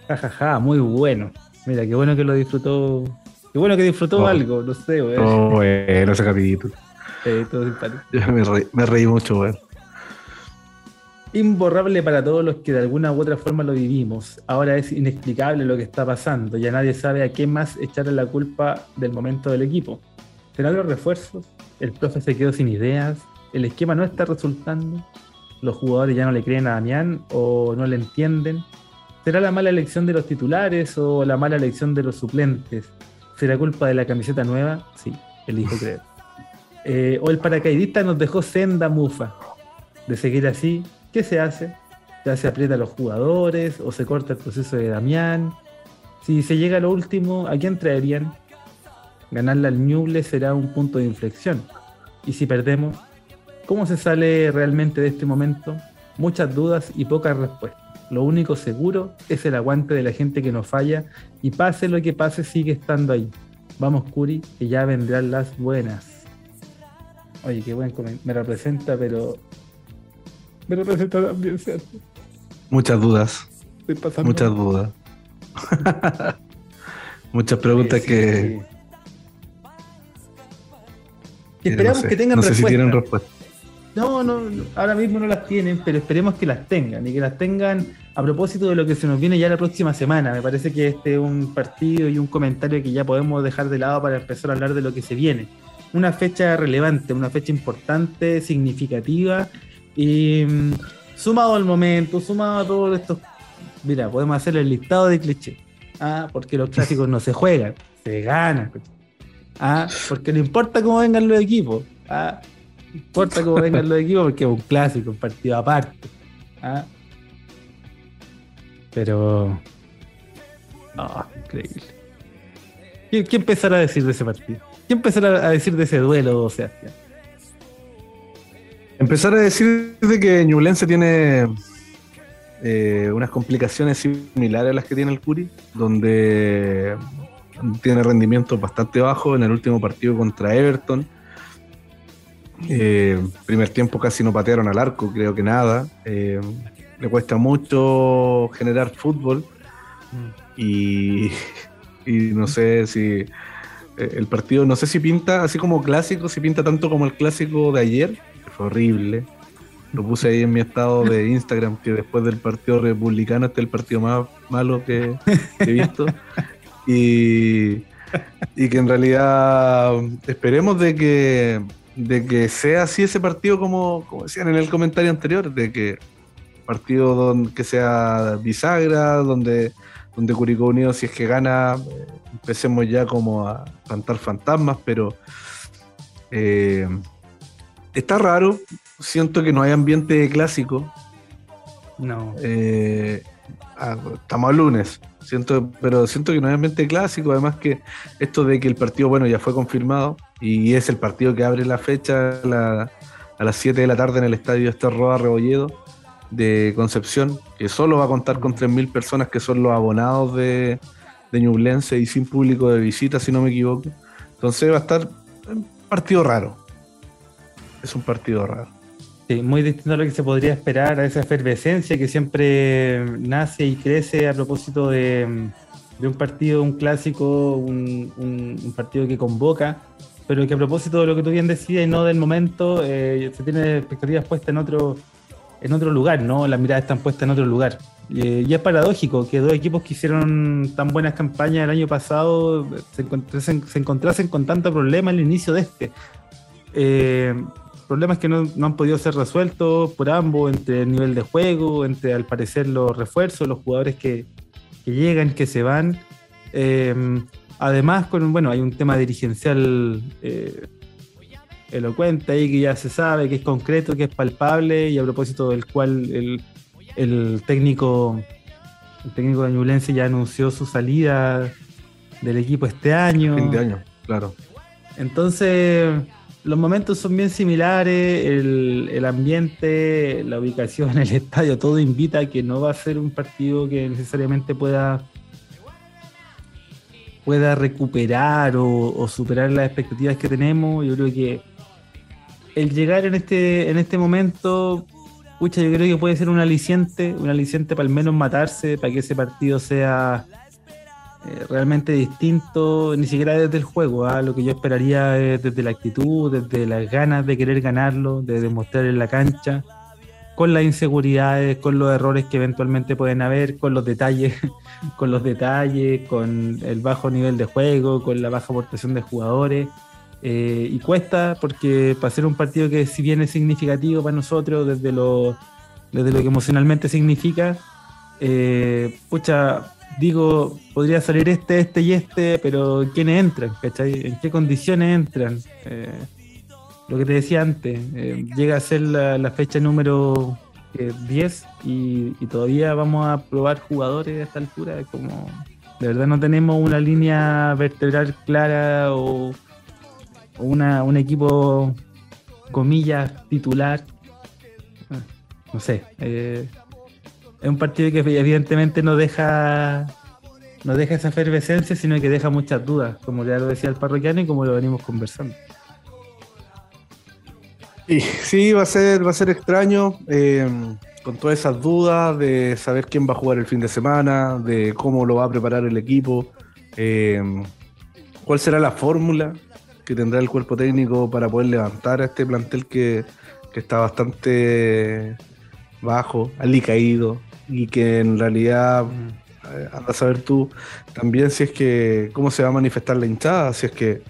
Jajaja, ja, ja, muy bueno. Mira, qué bueno que lo disfrutó. Qué bueno que disfrutó oh. algo, no sé, güey. Oh, bueno, ese capítulo. todo simpático. me, reí, me reí mucho, güey. Imborrable para todos los que de alguna u otra forma lo vivimos. Ahora es inexplicable lo que está pasando. Ya nadie sabe a qué más echarle la culpa del momento del equipo. ¿Serán los refuerzos? ¿El profe se quedó sin ideas? ¿El esquema no está resultando? ¿Los jugadores ya no le creen a Damián o no le entienden? ¿Será la mala elección de los titulares o la mala elección de los suplentes? ¿Será culpa de la camiseta nueva? Sí, elijo creer. Eh, o el paracaidista nos dejó senda mufa. De seguir así, ¿qué se hace? ya se aprieta a los jugadores o se corta el proceso de Damián. Si se llega a lo último, ¿a quién traerían? Ganarle al Ñuble será un punto de inflexión. Y si perdemos, ¿cómo se sale realmente de este momento? Muchas dudas y pocas respuestas. Lo único seguro es el aguante de la gente que nos falla y pase lo que pase sigue estando ahí. Vamos Curi, que ya vendrán las buenas. Oye, qué buen comentario. Me representa, pero... Me representa también, ¿cierto? Muchas dudas. Muchas dudas. Muchas preguntas que... esperamos que tengan respuesta. No, no, ahora mismo no las tienen, pero esperemos que las tengan y que las tengan a propósito de lo que se nos viene ya la próxima semana. Me parece que este es un partido y un comentario que ya podemos dejar de lado para empezar a hablar de lo que se viene. Una fecha relevante, una fecha importante, significativa y mm, sumado al momento, sumado a todos estos. Mira, podemos hacer el listado de clichés. Ah, porque los clásicos no se juegan, se ganan. Ah, porque no importa cómo vengan los equipos. Ah, importa cómo vengan los equipos porque es un clásico, un partido aparte. ¿ah? Pero. Oh, increíble. ¿Qué, empezará a decir de ese partido? ¿Qué empezará a decir de ese duelo, Sebastián? Empezar a decir de que Ñublense tiene eh, unas complicaciones similares a las que tiene el Curi, donde tiene rendimientos bastante bajos en el último partido contra Everton eh, primer tiempo casi no patearon al arco, creo que nada. Eh, le cuesta mucho generar fútbol mm. y, no sé si eh, el partido, no sé si pinta así como clásico, si pinta tanto como el clásico de ayer, fue horrible. Lo puse ahí en mi estado de Instagram, que después del partido republicano este es el partido más malo que, he visto. Y, y que en realidad esperemos de que de que sea así ese partido como, como decían en el comentario anterior, de que partido donde, que sea bisagra, donde, donde Curicó Unido si es que gana, empecemos ya como a cantar fantasmas, pero eh, está raro, siento que no hay ambiente clásico. No. Eh, ah, estamos a lunes. Siento, pero siento que ambiente clásico, además que esto de que el partido, bueno, ya fue confirmado y es el partido que abre la fecha a las 7 de la tarde en el estadio Esterroa Rebolledo de Concepción, que solo va a contar con 3.000 personas que son los abonados de, de Ñublense y sin público de visita, si no me equivoco. Entonces va a estar un partido raro. Es un partido raro. Sí, muy distinto a lo que se podría esperar, a esa efervescencia que siempre nace y crece a propósito de, un partido, un clásico, un, partido que convoca, pero que a propósito de lo que tú bien decías y no del momento, eh, se tiene expectativas puestas en otro, en otro lugar, ¿no? Las miradas están puestas en otro lugar. y es paradójico que dos equipos que hicieron tan buenas campañas el año pasado se encontrasen, se encontrasen con tanto problema al inicio de este. Eh, problemas que no, han podido ser resueltos por ambos, entre el nivel de juego, entre al parecer los refuerzos, los jugadores que, llegan, que se van. Em, además, con bueno, hay un tema dirigencial eh, elocuente ahí que ya se sabe, que es concreto, que es palpable, y a propósito del cual el, técnico el técnico de Ñublense ya anunció su salida del equipo este año. Fin de año, claro. Entonces, los momentos son bien similares, el, ambiente, la ubicación el estadio, todo invita a que no va a ser un partido que necesariamente pueda, pueda recuperar o, superar las expectativas que tenemos. Yo creo que el llegar en este, en este momento, pucha, yo creo que puede ser un aliciente, un aliciente para al menos matarse, para que ese partido sea eh, realmente distinto, ni siquiera desde el juego, a ¿ah? lo que yo esperaría es desde la actitud, desde las ganas de querer ganarlo, de demostrar en la cancha, con las inseguridades, con los errores que eventualmente pueden haber, con los detalles, con los detalles, con el bajo nivel de juego, con la baja aportación de jugadores. Eh, y cuesta porque para ser un partido que si bien es significativo para nosotros desde lo, desde lo que emocionalmente significa, eh, pucha, digo, podría salir este, este y este, pero ¿quiénes entran? ¿cachai? ¿En qué condiciones entran? Eh, lo que te decía antes, eh, llega a ser la, fecha número que 10 y, todavía vamos a probar jugadores a esta altura. Como de verdad no tenemos una línea vertebral clara o, una, un equipo, comillas, titular. Ah, no sé. Eh, es un partido que evidentemente no deja no deja esa efervescencia, sino que deja muchas dudas, como ya lo decía el parroquiano y como lo venimos conversando. Sí, sí, va a ser, va a ser extraño, eh, con todas esas dudas de saber quién va a jugar el fin de semana, de cómo lo va a preparar el equipo, eh, cuál será la fórmula que tendrá el cuerpo técnico para poder levantar a este plantel que, está bastante bajo, alicaído, y que en realidad mm. eh, anda a saber tú también si es que cómo se va a manifestar la hinchada, si es que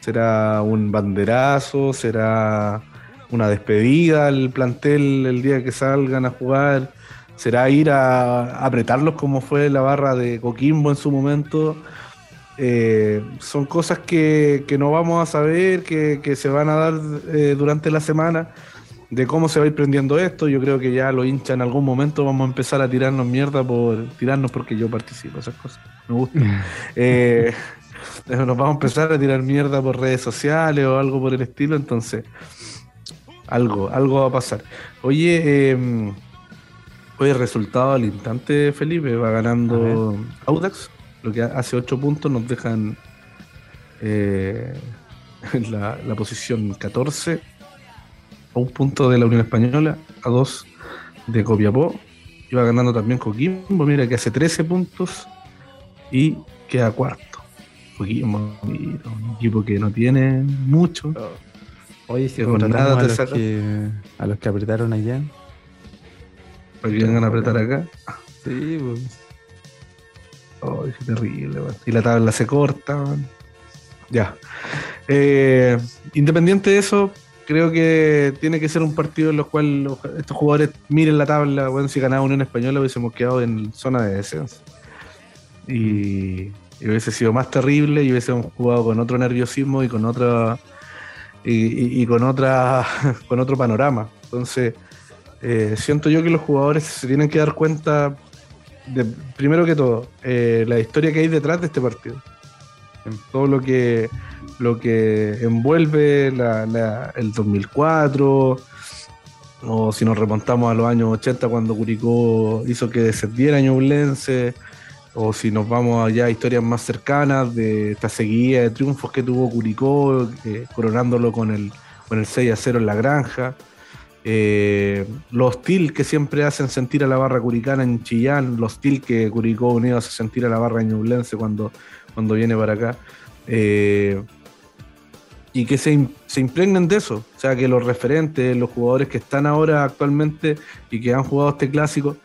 será un banderazo, será una despedida al plantel el día que salgan a jugar, será ir a, apretarlos como fue la barra de Coquimbo en su momento. Eh, son cosas que, no vamos a saber, que, se van a dar eh, durante la semana, de cómo se va a ir prendiendo esto. Yo creo que ya lo hincha en algún momento vamos a empezar a tirarnos mierda por tirarnos porque yo participo, esas cosas. Me gusta. Eh, nos vamos a empezar a tirar mierda por redes sociales o algo por el estilo, entonces algo, algo va a pasar. Oye, eh, oye, resultado al instante, Felipe, va ganando Audax, lo que hace 8 puntos, nos dejan eh, en la, posición 14, a un punto de la Unión Española, a dos de Copiapó. Va ganando también Coquimbo, mira que hace 13 puntos y queda cuarto. Coquimbo, un equipo que no tiene mucho. Oh. Oye, si contratamos a los, que, a los que apretaron allá. ¿Para que vengan a apretar acá? Sí, pues. Ay, qué terrible, man. Y la tabla se corta, man. Ya. Eh, independiente de eso, creo que tiene que ser un partido en el cual estos jugadores miren la tabla. Bueno, si ganaba Unión Española hubiésemos quedado en zona de descenso. Y, y hubiese sido más terrible y hubiésemos jugado con otro nerviosismo y con otra y, con, otra, con otro panorama. Entonces, eh, siento yo que los jugadores se tienen que dar cuenta, de, primero que todo, eh, la historia que hay detrás de este partido. En todo lo que, lo que envuelve el 2004, o si nos remontamos a los años 80 cuando Curicó hizo que descendiera Ñublense, o si nos vamos allá a historias más cercanas de esta seguida de triunfos que tuvo Curicó, eh, coronándolo con el, con el 6 a 0 en la granja. Eh, lo hostil que siempre hacen sentir a la barra curicana en Chillán, lo hostil que Curicó Unido hace sentir a la barra ñublense cuando, cuando viene para acá. Eh, y que se, se, impregnen de eso, o sea, que los referentes, los jugadores que están ahora actualmente y que han jugado este clásico,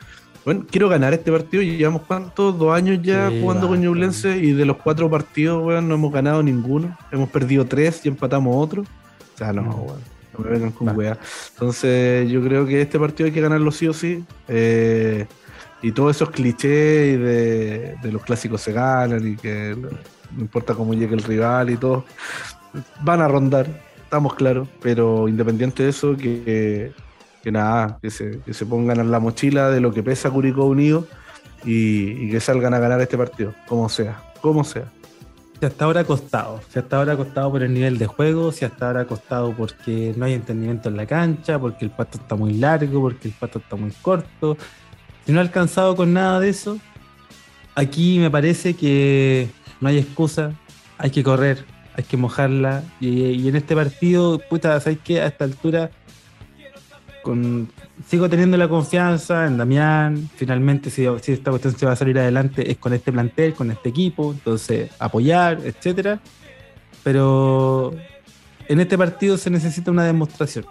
bueno, quiero ganar este partido. Llevamos cuántos, dos años ya jugando con Ñublense y de los cuatro partidos, weón, no hemos ganado ninguno. Hemos perdido tres y empatamos otro. O sea, no, weón. No me vengan con weá. Entonces, yo creo que este partido hay que ganarlo sí o sí. Eh, y todos esos clichés de, de, los clásicos se ganan y que no importa cómo llegue el rival y todo, van a rondar, estamos claros. Pero independiente de eso, que nada, que se, que se pongan en la mochila de lo que pesa Curicó Unido y, que salgan a ganar este partido, como sea, como sea. Si hasta ahora ha costado, si hasta ahora ha costado por el nivel de juego, si hasta ahora ha costado porque no hay entendimiento en la cancha, porque el pato está muy largo, porque el pato está muy corto. Si no ha alcanzado con nada de eso, aquí me parece que no hay excusa, hay que correr, hay que mojarla. Y, en este partido, puta, ¿sabes qué? A esta altura sigo teniendo la confianza en Damián. Finalmente, si, esta cuestión se va a salir adelante, es con este plantel, con este equipo. Entonces, apoyar, etcétera. Pero en este partido se necesita una demostración.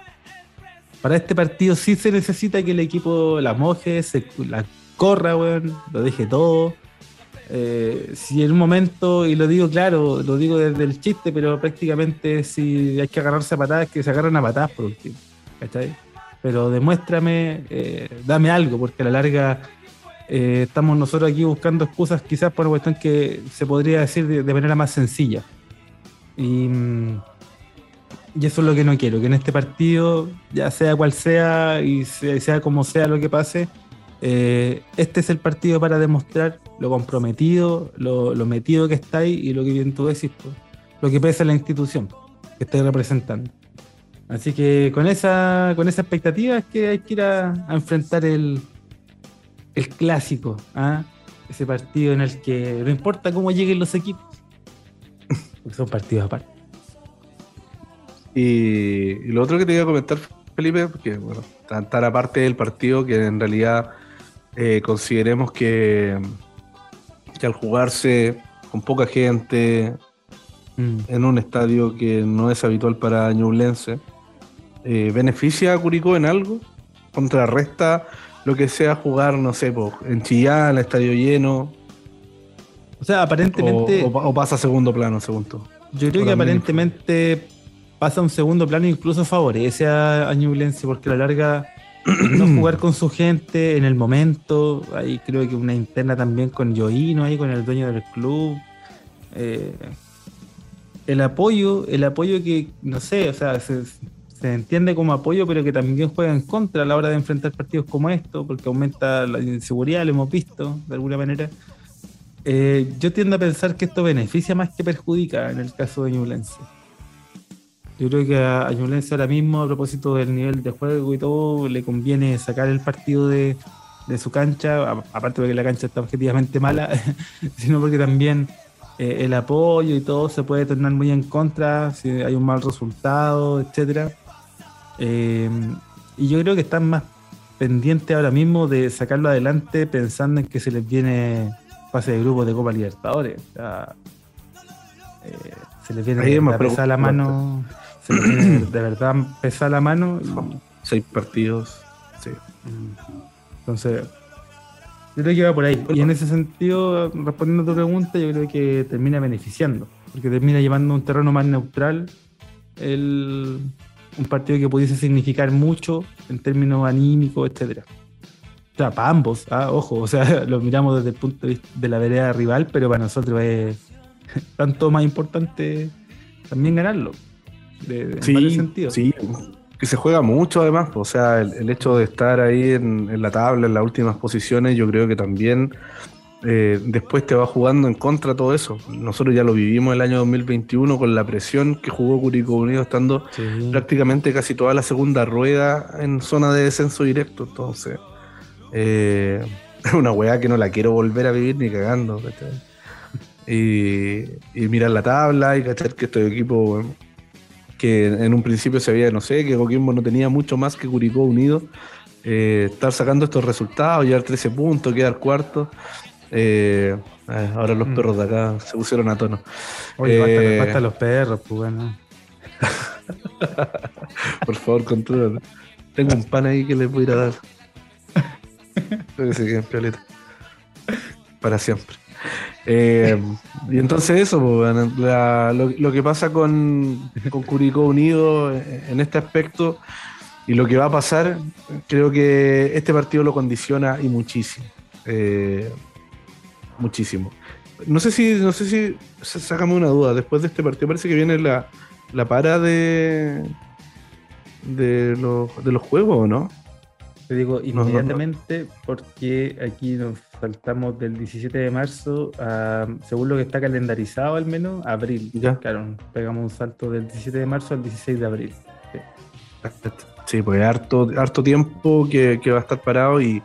Para este partido sí se necesita que el equipo la moje, se, la corra, lo deje todo. Eh, si en un momento, y lo digo claro, lo digo desde el chiste, pero prácticamente si hay que agarrarse a patadas, que se agarran a patadas por último. ¿Cachai? pero demuéstrame, eh, dame algo, porque a la larga eh, estamos nosotros aquí buscando excusas quizás por una cuestión que se podría decir de, manera más sencilla. Y, Y eso es lo que no quiero, que en este partido, ya sea cual sea y sea como sea lo que pase, eh, este es el partido para demostrar lo comprometido, lo, metido que estáis y lo que bien tú decís, lo que pesa la institución que estáis representando. Así que con esa, con esa expectativa es que hay que ir a, enfrentar el, el clásico, ¿ah? ese partido en el que no importa cómo lleguen los equipos, porque son partidos aparte. Y, lo otro que te iba a comentar, Felipe, porque bueno, tan, aparte del partido que en realidad eh, consideremos que, que al jugarse con poca gente mm. en un estadio que no es habitual para Ñublense, eh, ¿beneficia a Curicó en algo? ¿Contrarresta lo que sea jugar, no sé, en Chillán, estadio lleno? O sea, aparentemente. O, pasa a segundo plano, según tú. Yo creo que aparentemente pasa a un segundo plano e incluso favorece a, a porque a la larga no jugar con su gente en el momento. Ahí creo que una interna también con Joino, ahí con el dueño del club. Eh, el apoyo, el apoyo que, no sé, o sea, se, entiende como apoyo, pero que también juega en contra a la hora de enfrentar partidos como esto, porque aumenta la inseguridad, lo hemos visto de alguna manera. Eh, yo tiendo a pensar que esto beneficia más que perjudica en el caso de Ñublense. Yo creo que a Ñublense ahora mismo, a propósito del nivel de juego y todo, le conviene sacar el partido de, su cancha, aparte de que la cancha está objetivamente mala, sino porque también eh, el apoyo y todo se puede tornar muy en contra si hay un mal resultado, etcétera. Eh, y yo creo que están más pendientes ahora mismo de sacarlo adelante pensando en que se les viene fase de grupos de Copa Libertadores. Eh, se les viene de pesar la mano. Se de verdad pesar la mano. Seis partidos. Sí. Entonces, yo creo que va por ahí. Y en ese sentido, respondiendo a tu pregunta, yo creo que termina beneficiando. Porque termina llevando un terreno más neutral el, un partido que pudiese significar mucho en términos anímicos, etcétera. O sea, para ambos, ¿ah? ojo, o sea, lo miramos desde el punto de vista de la vereda rival, pero para nosotros es tanto más importante también ganarlo. De, sí, sentido. Sí, que se juega mucho además, o sea, el, hecho de estar ahí en, en, la tabla, en las últimas posiciones, yo creo que también eh, después te va jugando en contra todo eso. Nosotros ya lo vivimos el año 2021 con la presión que jugó Curicó Unido estando prácticamente casi toda la segunda rueda en zona de descenso directo. Entonces, eh, es una weá que no la quiero volver a vivir ni cagando. Y, mirar la tabla y cachar que estos equipos que en un principio se había, no sé, que Coquimbo no tenía mucho más que Curicó Unido. Eh, estar sacando estos resultados, llevar 13 puntos, quedar cuarto. Eh, eh, ahora los mm. perros de acá se pusieron a tono. Oye, basta, los perros, pues bueno. Por favor, controla. Tengo un pan ahí que les voy a ir a dar. Espero que se queden pioleta. Para siempre. Y entonces eso, lo, que pasa con, con Curicó Unido en este aspecto y lo que va a pasar, creo que este partido lo condiciona y muchísimo. Eh, muchísimo. No sé si, no sé si, sácame una duda, después de este partido parece que viene la, la para de, de, los, de los juegos, ¿o no? Te digo inmediatamente porque aquí nos saltamos del 17 de marzo a, según lo que está calendarizado al menos, abril. Ya. Claro, pegamos un salto del 17 de marzo al 16 de abril. Sí, pues harto, harto tiempo que, que va a estar parado y,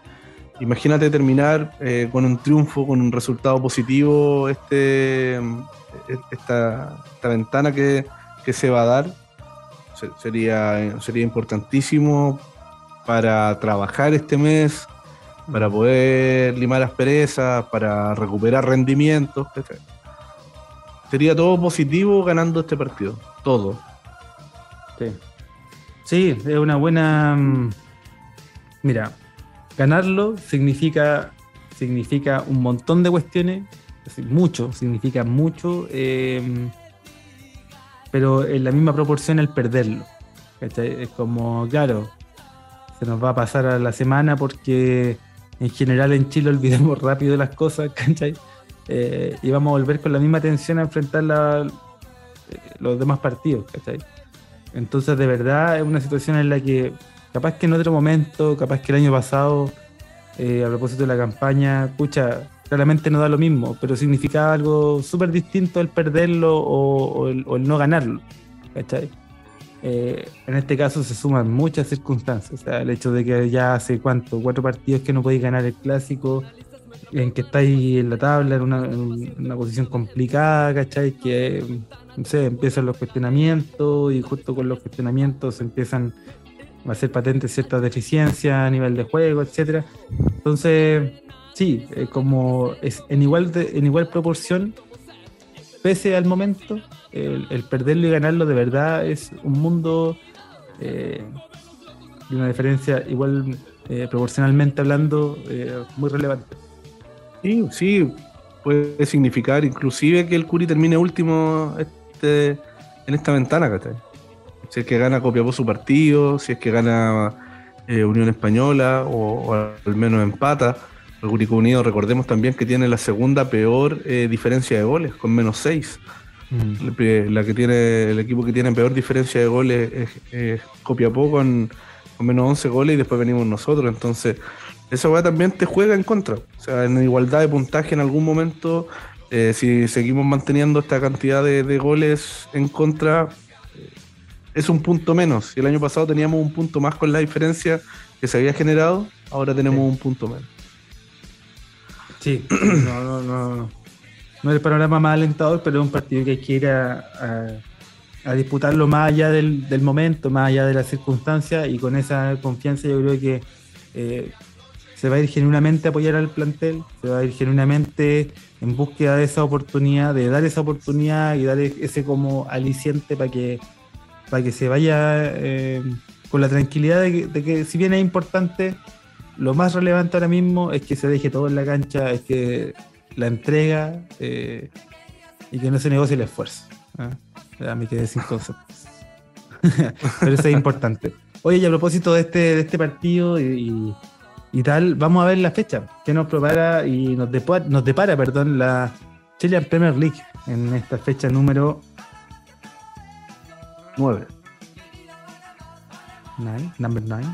imagínate terminar eh, con un triunfo, con un resultado positivo, este, esta, ventana que, se va a dar. sería, sería importantísimo para trabajar este mes, para poder limar asperezas, para recuperar rendimientos. Sería todo positivo ganando este partido, todo. Sí, sí es una buena... Mm, mira, ganarlo significa, significa un montón de cuestiones, mucho, significa mucho, em, pero en la misma proporción el perderlo. Es como, claro, se nos va a pasar a la semana porque en general en Chile olvidamos rápido las cosas, ¿cachai? Eh, y vamos a volver con la misma tensión a enfrentar eh, los demás partidos, ¿cachai? Entonces, de verdad, es una situación en la que, capaz que en otro momento, capaz que el año pasado, eh, a propósito de la campaña, pucha, claramente no da lo mismo, pero significaba algo súper distinto el perderlo o, el, no ganarlo. ¿cachai? Eh, en este caso se suman muchas circunstancias. O sea, el hecho de que ya hace cuánto, cuatro partidos que no podéis ganar el clásico, en que estáis en la tabla, en una, posición complicada, ¿cachai? Que, no sé, empiezan los cuestionamientos y justo con los cuestionamientos empiezan a ser patentes ciertas deficiencias a nivel de juego, etcétera. Entonces, sí, como es en igual, en igual proporción, pese al momento, el, perderlo y ganarlo de verdad es un mundo eh, una diferencia igual eh, proporcionalmente hablando eh, muy relevante. Sí, sí, puede significar inclusive que el Curi termine último este, en esta ventana, Si es que gana Copiapó su partido, si es que gana Unión Española o, al menos empata. El Curicó Unido, recordemos también que tiene la segunda peor diferencia de goles, con menos 6. Mm. La que tiene, el equipo que tiene peor diferencia de goles es, Copiapó con, menos 11 goles y después venimos nosotros. Entonces, esa weá también te juega en contra. O sea, en igualdad de puntaje en algún momento, eh, si seguimos manteniendo esta cantidad de, goles en contra, eh, es un punto menos. Si el año pasado teníamos un punto más con la diferencia que se había generado, ahora tenemos un punto menos. Sí, no, no, no. No es el panorama más alentador, pero es un partido que hay que ir a, disputarlo más allá del, momento, más allá de las circunstancias, y con esa confianza yo creo que eh, se va a ir genuinamente a apoyar al plantel, se va a ir genuinamente en búsqueda de esa oportunidad, de dar esa oportunidad y dar ese como aliciente para que, para que se vaya eh, con la tranquilidad de que, si bien es importante, lo más relevante ahora mismo es que se deje todo en la cancha, es que la entrega eh, y que no se negocie el esfuerzo. ¿eh? Me quedé sin conceptos. Pero eso es importante. Oye, y a propósito de este, de este partido y, tal, vamos a ver la fecha que nos prepara y nos depara, nos depara perdón, la Chilean Premier League en esta fecha número 9. number 9.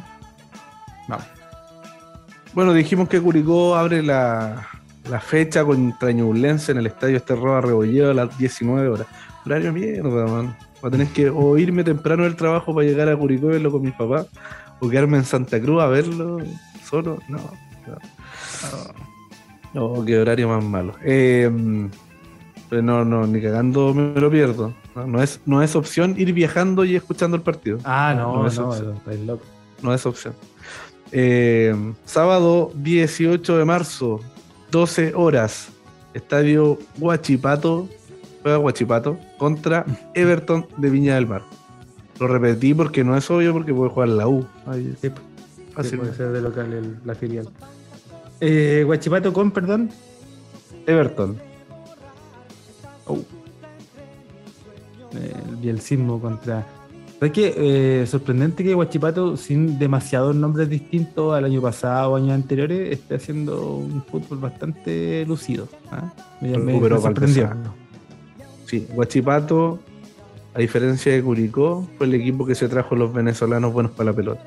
Bueno, dijimos que Curicó abre la, la fecha contra Ñublense en el estadio Esterroa Rebolledo a las 19 horas. Horario mierda, man. Va a tener que o irme temprano del trabajo para llegar a Curicó y verlo con mis papás, o quedarme en Santa Cruz a verlo solo. No, no. no qué horario más malo. Eh, no, no, ni cagando me lo pierdo. No, es, no es opción ir viajando y escuchando el partido. Ah, no, no, es loco. No es opción. Eh, sábado 18 de marzo, 12 horas. Estadio Huachipato, juega Huachipato contra Everton de Viña del Mar. Lo repetí porque no es obvio porque puede jugar la U. Sí, puede ser de local la filial. Eh, Huachipato con, perdón. Everton. Oh. El bielcismo contra es que eh, sorprendente que Guachipato, sin demasiados nombres distintos al año pasado o años anteriores, esté haciendo un fútbol bastante lucido. ¿ah? Me, sorprendió. Sí, Guachipato, a diferencia de Curicó, fue el equipo que se trajo los venezolanos buenos para la pelota.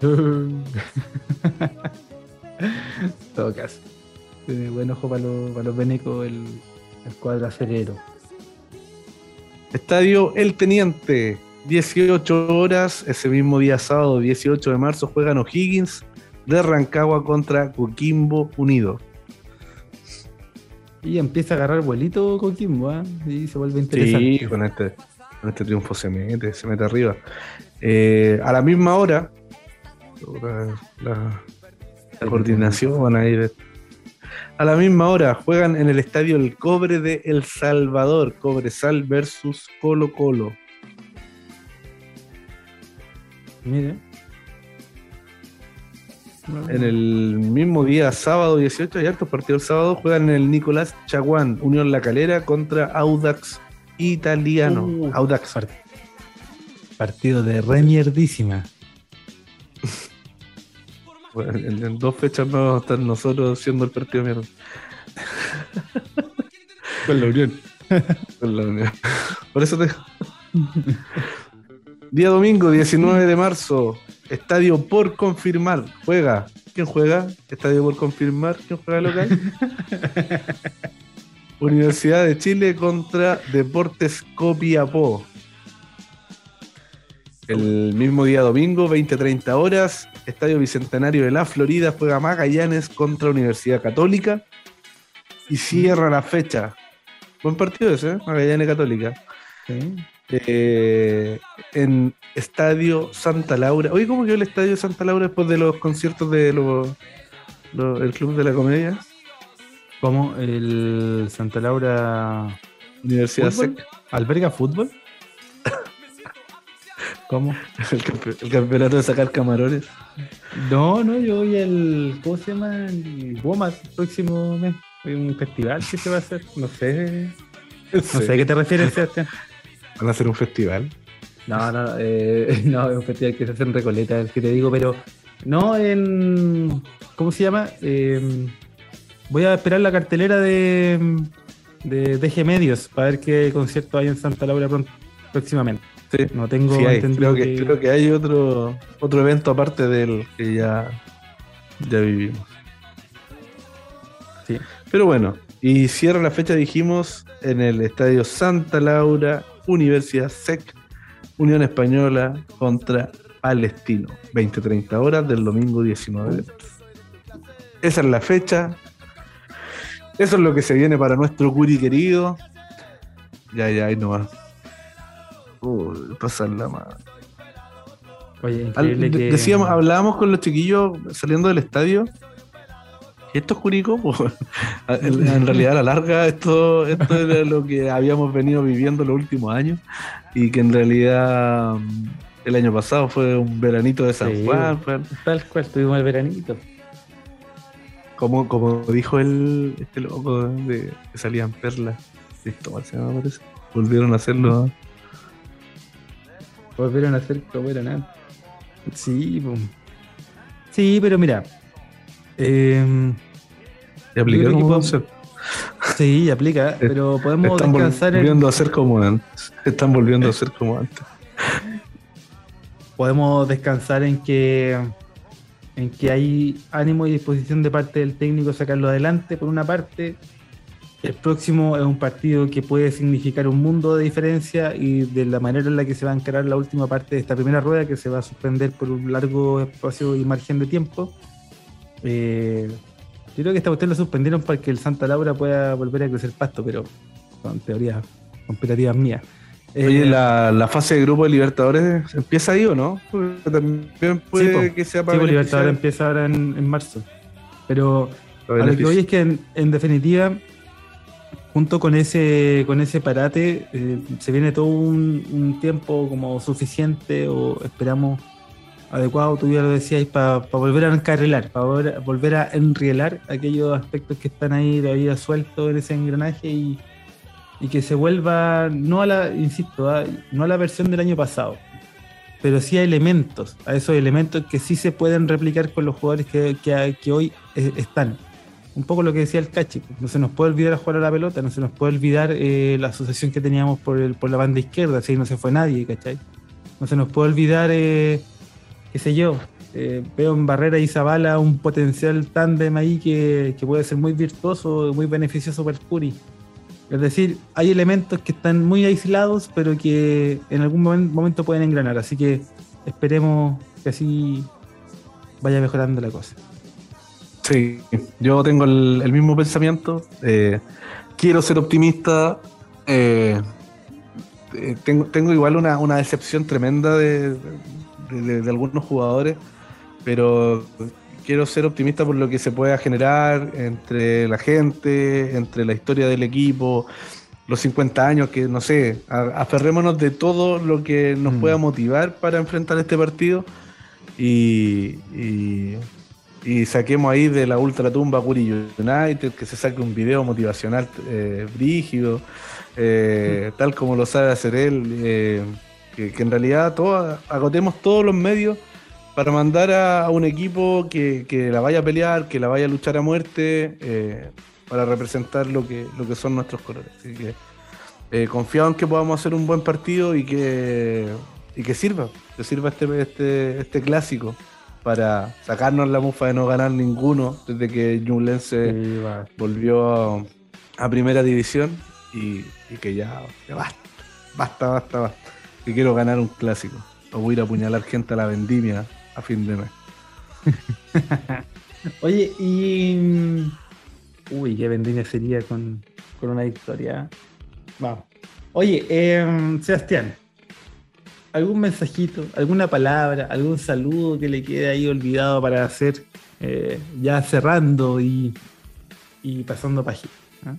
todo caso. Tiene buen ojo para los, para los venecos el, el cuadro acerero. Estadio El Teniente, 18 horas, ese mismo día sábado 18 de marzo, juegan O'Higgins de Rancagua contra Coquimbo Unido. Y empieza a agarrar vuelito Coquimbo, ¿eh? y se vuelve interesante. Sí, con este, con este triunfo se mete, se mete arriba. Eh, a la misma hora, la, coordinación van a ir. A la misma hora juegan en el estadio El Cobre de El Salvador, Cobresal versus Colo Colo. Mire. En el mismo día, sábado 18, hay hartos partidos el sábado, juegan en el Nicolás Chaguán, Unión La Calera contra Audax Italiano. Uh. Audax. partido de re mierdísima. bueno, en, dos fechas no vamos a estar nosotros siendo el partido de mierda. Con la Unión. Con la Unión. Por eso te. Día domingo, 19 de marzo, estadio por confirmar. Juega. ¿Quién juega? Estadio por confirmar. ¿Quién juega local? Universidad de Chile contra Deportes Copiapó. El mismo día domingo, 20-30 horas, Estadio Bicentenario de la Florida juega Magallanes contra Universidad Católica y cierra la fecha. Buen partido ese, ¿eh? Magallanes Católica. Eh, en Estadio Santa Laura. Oye, ¿cómo quedó el Estadio Santa Laura después de los conciertos de los, el Club de la Comedia? ¿Cómo? ¿El Santa Laura Universidad SEC? ¿Alberga fútbol? ¿Cómo? El, campeonato de sacar camarones. No, no, yo voy al. ¿Cómo se llama? El WOMAT próximo mes. Un festival que se va a hacer. No sé. No sé a qué te refieres, Sebastián. ¿Van a hacer un festival? No, no, eh, no, es un festival que se hace en Recoleta, el que te digo, pero no en. ¿Cómo se llama? Eh, voy a esperar la cartelera de, de DG Medios para ver qué concierto hay en Santa Laura próximamente. Sí, no tengo creo que, creo que hay otro otro evento aparte del que ya, ya vivimos. Sí. Pero bueno, y cierra la fecha, dijimos, en el Estadio Santa Laura, Universidad SEC, Unión Española contra Palestino, 20-30 horas del domingo 19 Esa es la fecha. Eso es lo que se viene para nuestro Curi querido. Ya, ya, ahí nomás. Uy, pasar la mano. Oye, Decíamos, hablábamos con los chiquillos saliendo del estadio. ¿Esto es Jurico? en, realidad, a la larga, esto, esto era lo que habíamos venido viviendo los últimos años. Y que en realidad mm, el año pasado fue un veranito de San Juan. Tal cual, tuvimos el veranito. Como, como dijo el, este loco de que salían perlas. se me parece. Volvieron a hacerlo. Volvieron a hacer como era nada. Sí, sí, pero mira. Eh, ¿Y aplica como Sí, aplica, pero podemos Están volviendo a ser como antes. Están volviendo a ser como antes. Podemos descansar en que en que hay ánimo y disposición de parte del técnico sacarlo adelante, por una parte. El próximo es un partido que puede significar un mundo de diferencia y de la manera en la que se va a encarar la última parte de esta primera rueda, que se va a suspender por un largo espacio y margen de tiempo. Eh, yo creo que esta cuestión la suspendieron para que el Santa Laura pueda volver a crecer pasto, pero son teorías competitivas mías. Oye, eh, la, fase de grupo de Libertadores empieza ahí o no? también puede que sea para. Sí, Libertadores empieza ahora en, marzo. Pero a lo que hoy es que en, definitiva, junto con ese con ese parate, eh, se viene todo un, tiempo como suficiente o esperamos adecuado, tú ya lo decías, para volver a encarrilar, para volver, a enrielar aquellos aspectos que están ahí todavía sueltos en ese engranaje y y que se vuelva, no a la, insisto, no a la versión del año pasado, pero sí a elementos, a esos elementos que sí se pueden replicar con los jugadores que, que, hoy eh, están. Un poco lo que decía el Cachi, no se nos puede olvidar jugar a la pelota, no se nos puede olvidar eh, la asociación que teníamos por, el, por la banda izquierda, así no se fue nadie, ¿cachai? No se nos puede olvidar, eh, qué sé yo, veo en Barrera y Zavala un potencial tándem ahí que, que, puede ser muy virtuoso, muy beneficioso para el Curi. Es decir, hay elementos que están muy aislados, pero que en algún momento pueden engranar. Así que esperemos que así vaya mejorando la cosa. Sí, yo tengo el, mismo pensamiento. Eh, quiero ser optimista. Eh, eh, tengo, igual una decepción tremenda de, de, algunos jugadores, pero quiero ser optimista por lo que se pueda generar entre la gente, entre la historia del equipo, los 50 años, que no sé, aferrémonos de todo lo que nos mm. pueda motivar para enfrentar este partido y, saquemos ahí de la ultratumba Curi United, que se saque un video motivacional eh, brígido, eh, mm. tal como lo sabe hacer él, eh, que, en realidad agotemos todos los medios para mandar a, un equipo que, la vaya a pelear, que la vaya a luchar a muerte, eh, para representar lo que, lo que son nuestros colores. Así que eh, confiado en que podamos hacer un buen partido y que, y que sirva, que sirva este, este, este clásico para sacarnos la mufa de no ganar ninguno desde que Ñublense volvió a, primera división y, que ya, basta, basta, basta, basta. Que quiero ganar un clásico. O voy a ir a apuñalar gente a la vendimia a fin de mes. Oye, y. Uy, qué vendimia sería con, una victoria. Vamos. Oye, em, Sebastián, ¿algún mensajito, alguna palabra, algún saludo que le quede ahí olvidado para hacer eh, ya cerrando y, pasando página? ¿ah?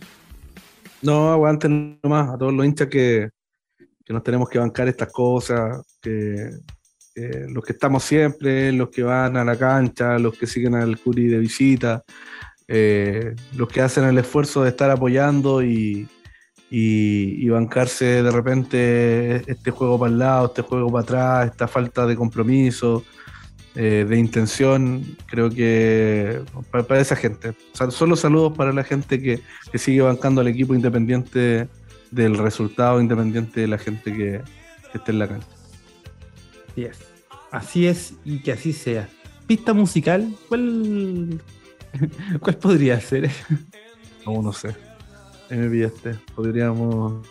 No, aguanten nomás a todos los hinchas que, que nos tenemos que bancar estas cosas, que los que estamos siempre, los que van a la cancha, los que siguen al Curi de visita, eh, los que hacen el esfuerzo de estar apoyando y, bancarse de repente este juego para el lado, este juego para atrás, esta falta de compromiso, eh, de intención, creo que para, esa gente. solo saludos para la gente que, sigue bancando al equipo independiente del resultado, independiente de la gente que, que esté en la cancha. Así es y que así sea. Pista musical, ¿cuál, cuál podría ser? No, no sé. Ahí me pillaste. Podríamos.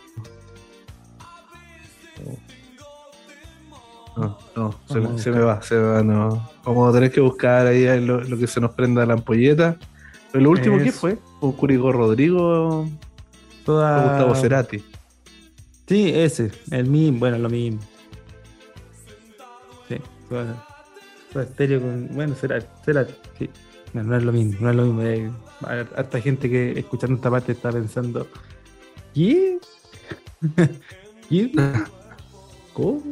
No, no, se, me, se, me, va, se me va, no. Vamos a tener que buscar ahí lo, que se nos prenda la ampolleta. Pero lo último que fue, un Curigo Rodrigo Toda... Gustavo Cerati. Sí, ese, el mismo, bueno, lo mismo. Bueno, será, será. No, es lo mismo, no es lo mismo. Hay harta gente que escuchando esta parte está pensando. ¿Qué? ¿Qué? ¿Cómo?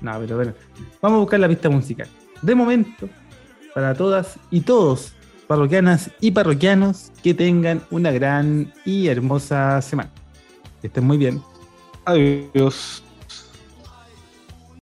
No, pero bueno. Vamos a buscar la pista musical. De momento, para todas y todos, parroquianas y parroquianos, que tengan una gran y hermosa semana. Que estén muy bien. Adiós.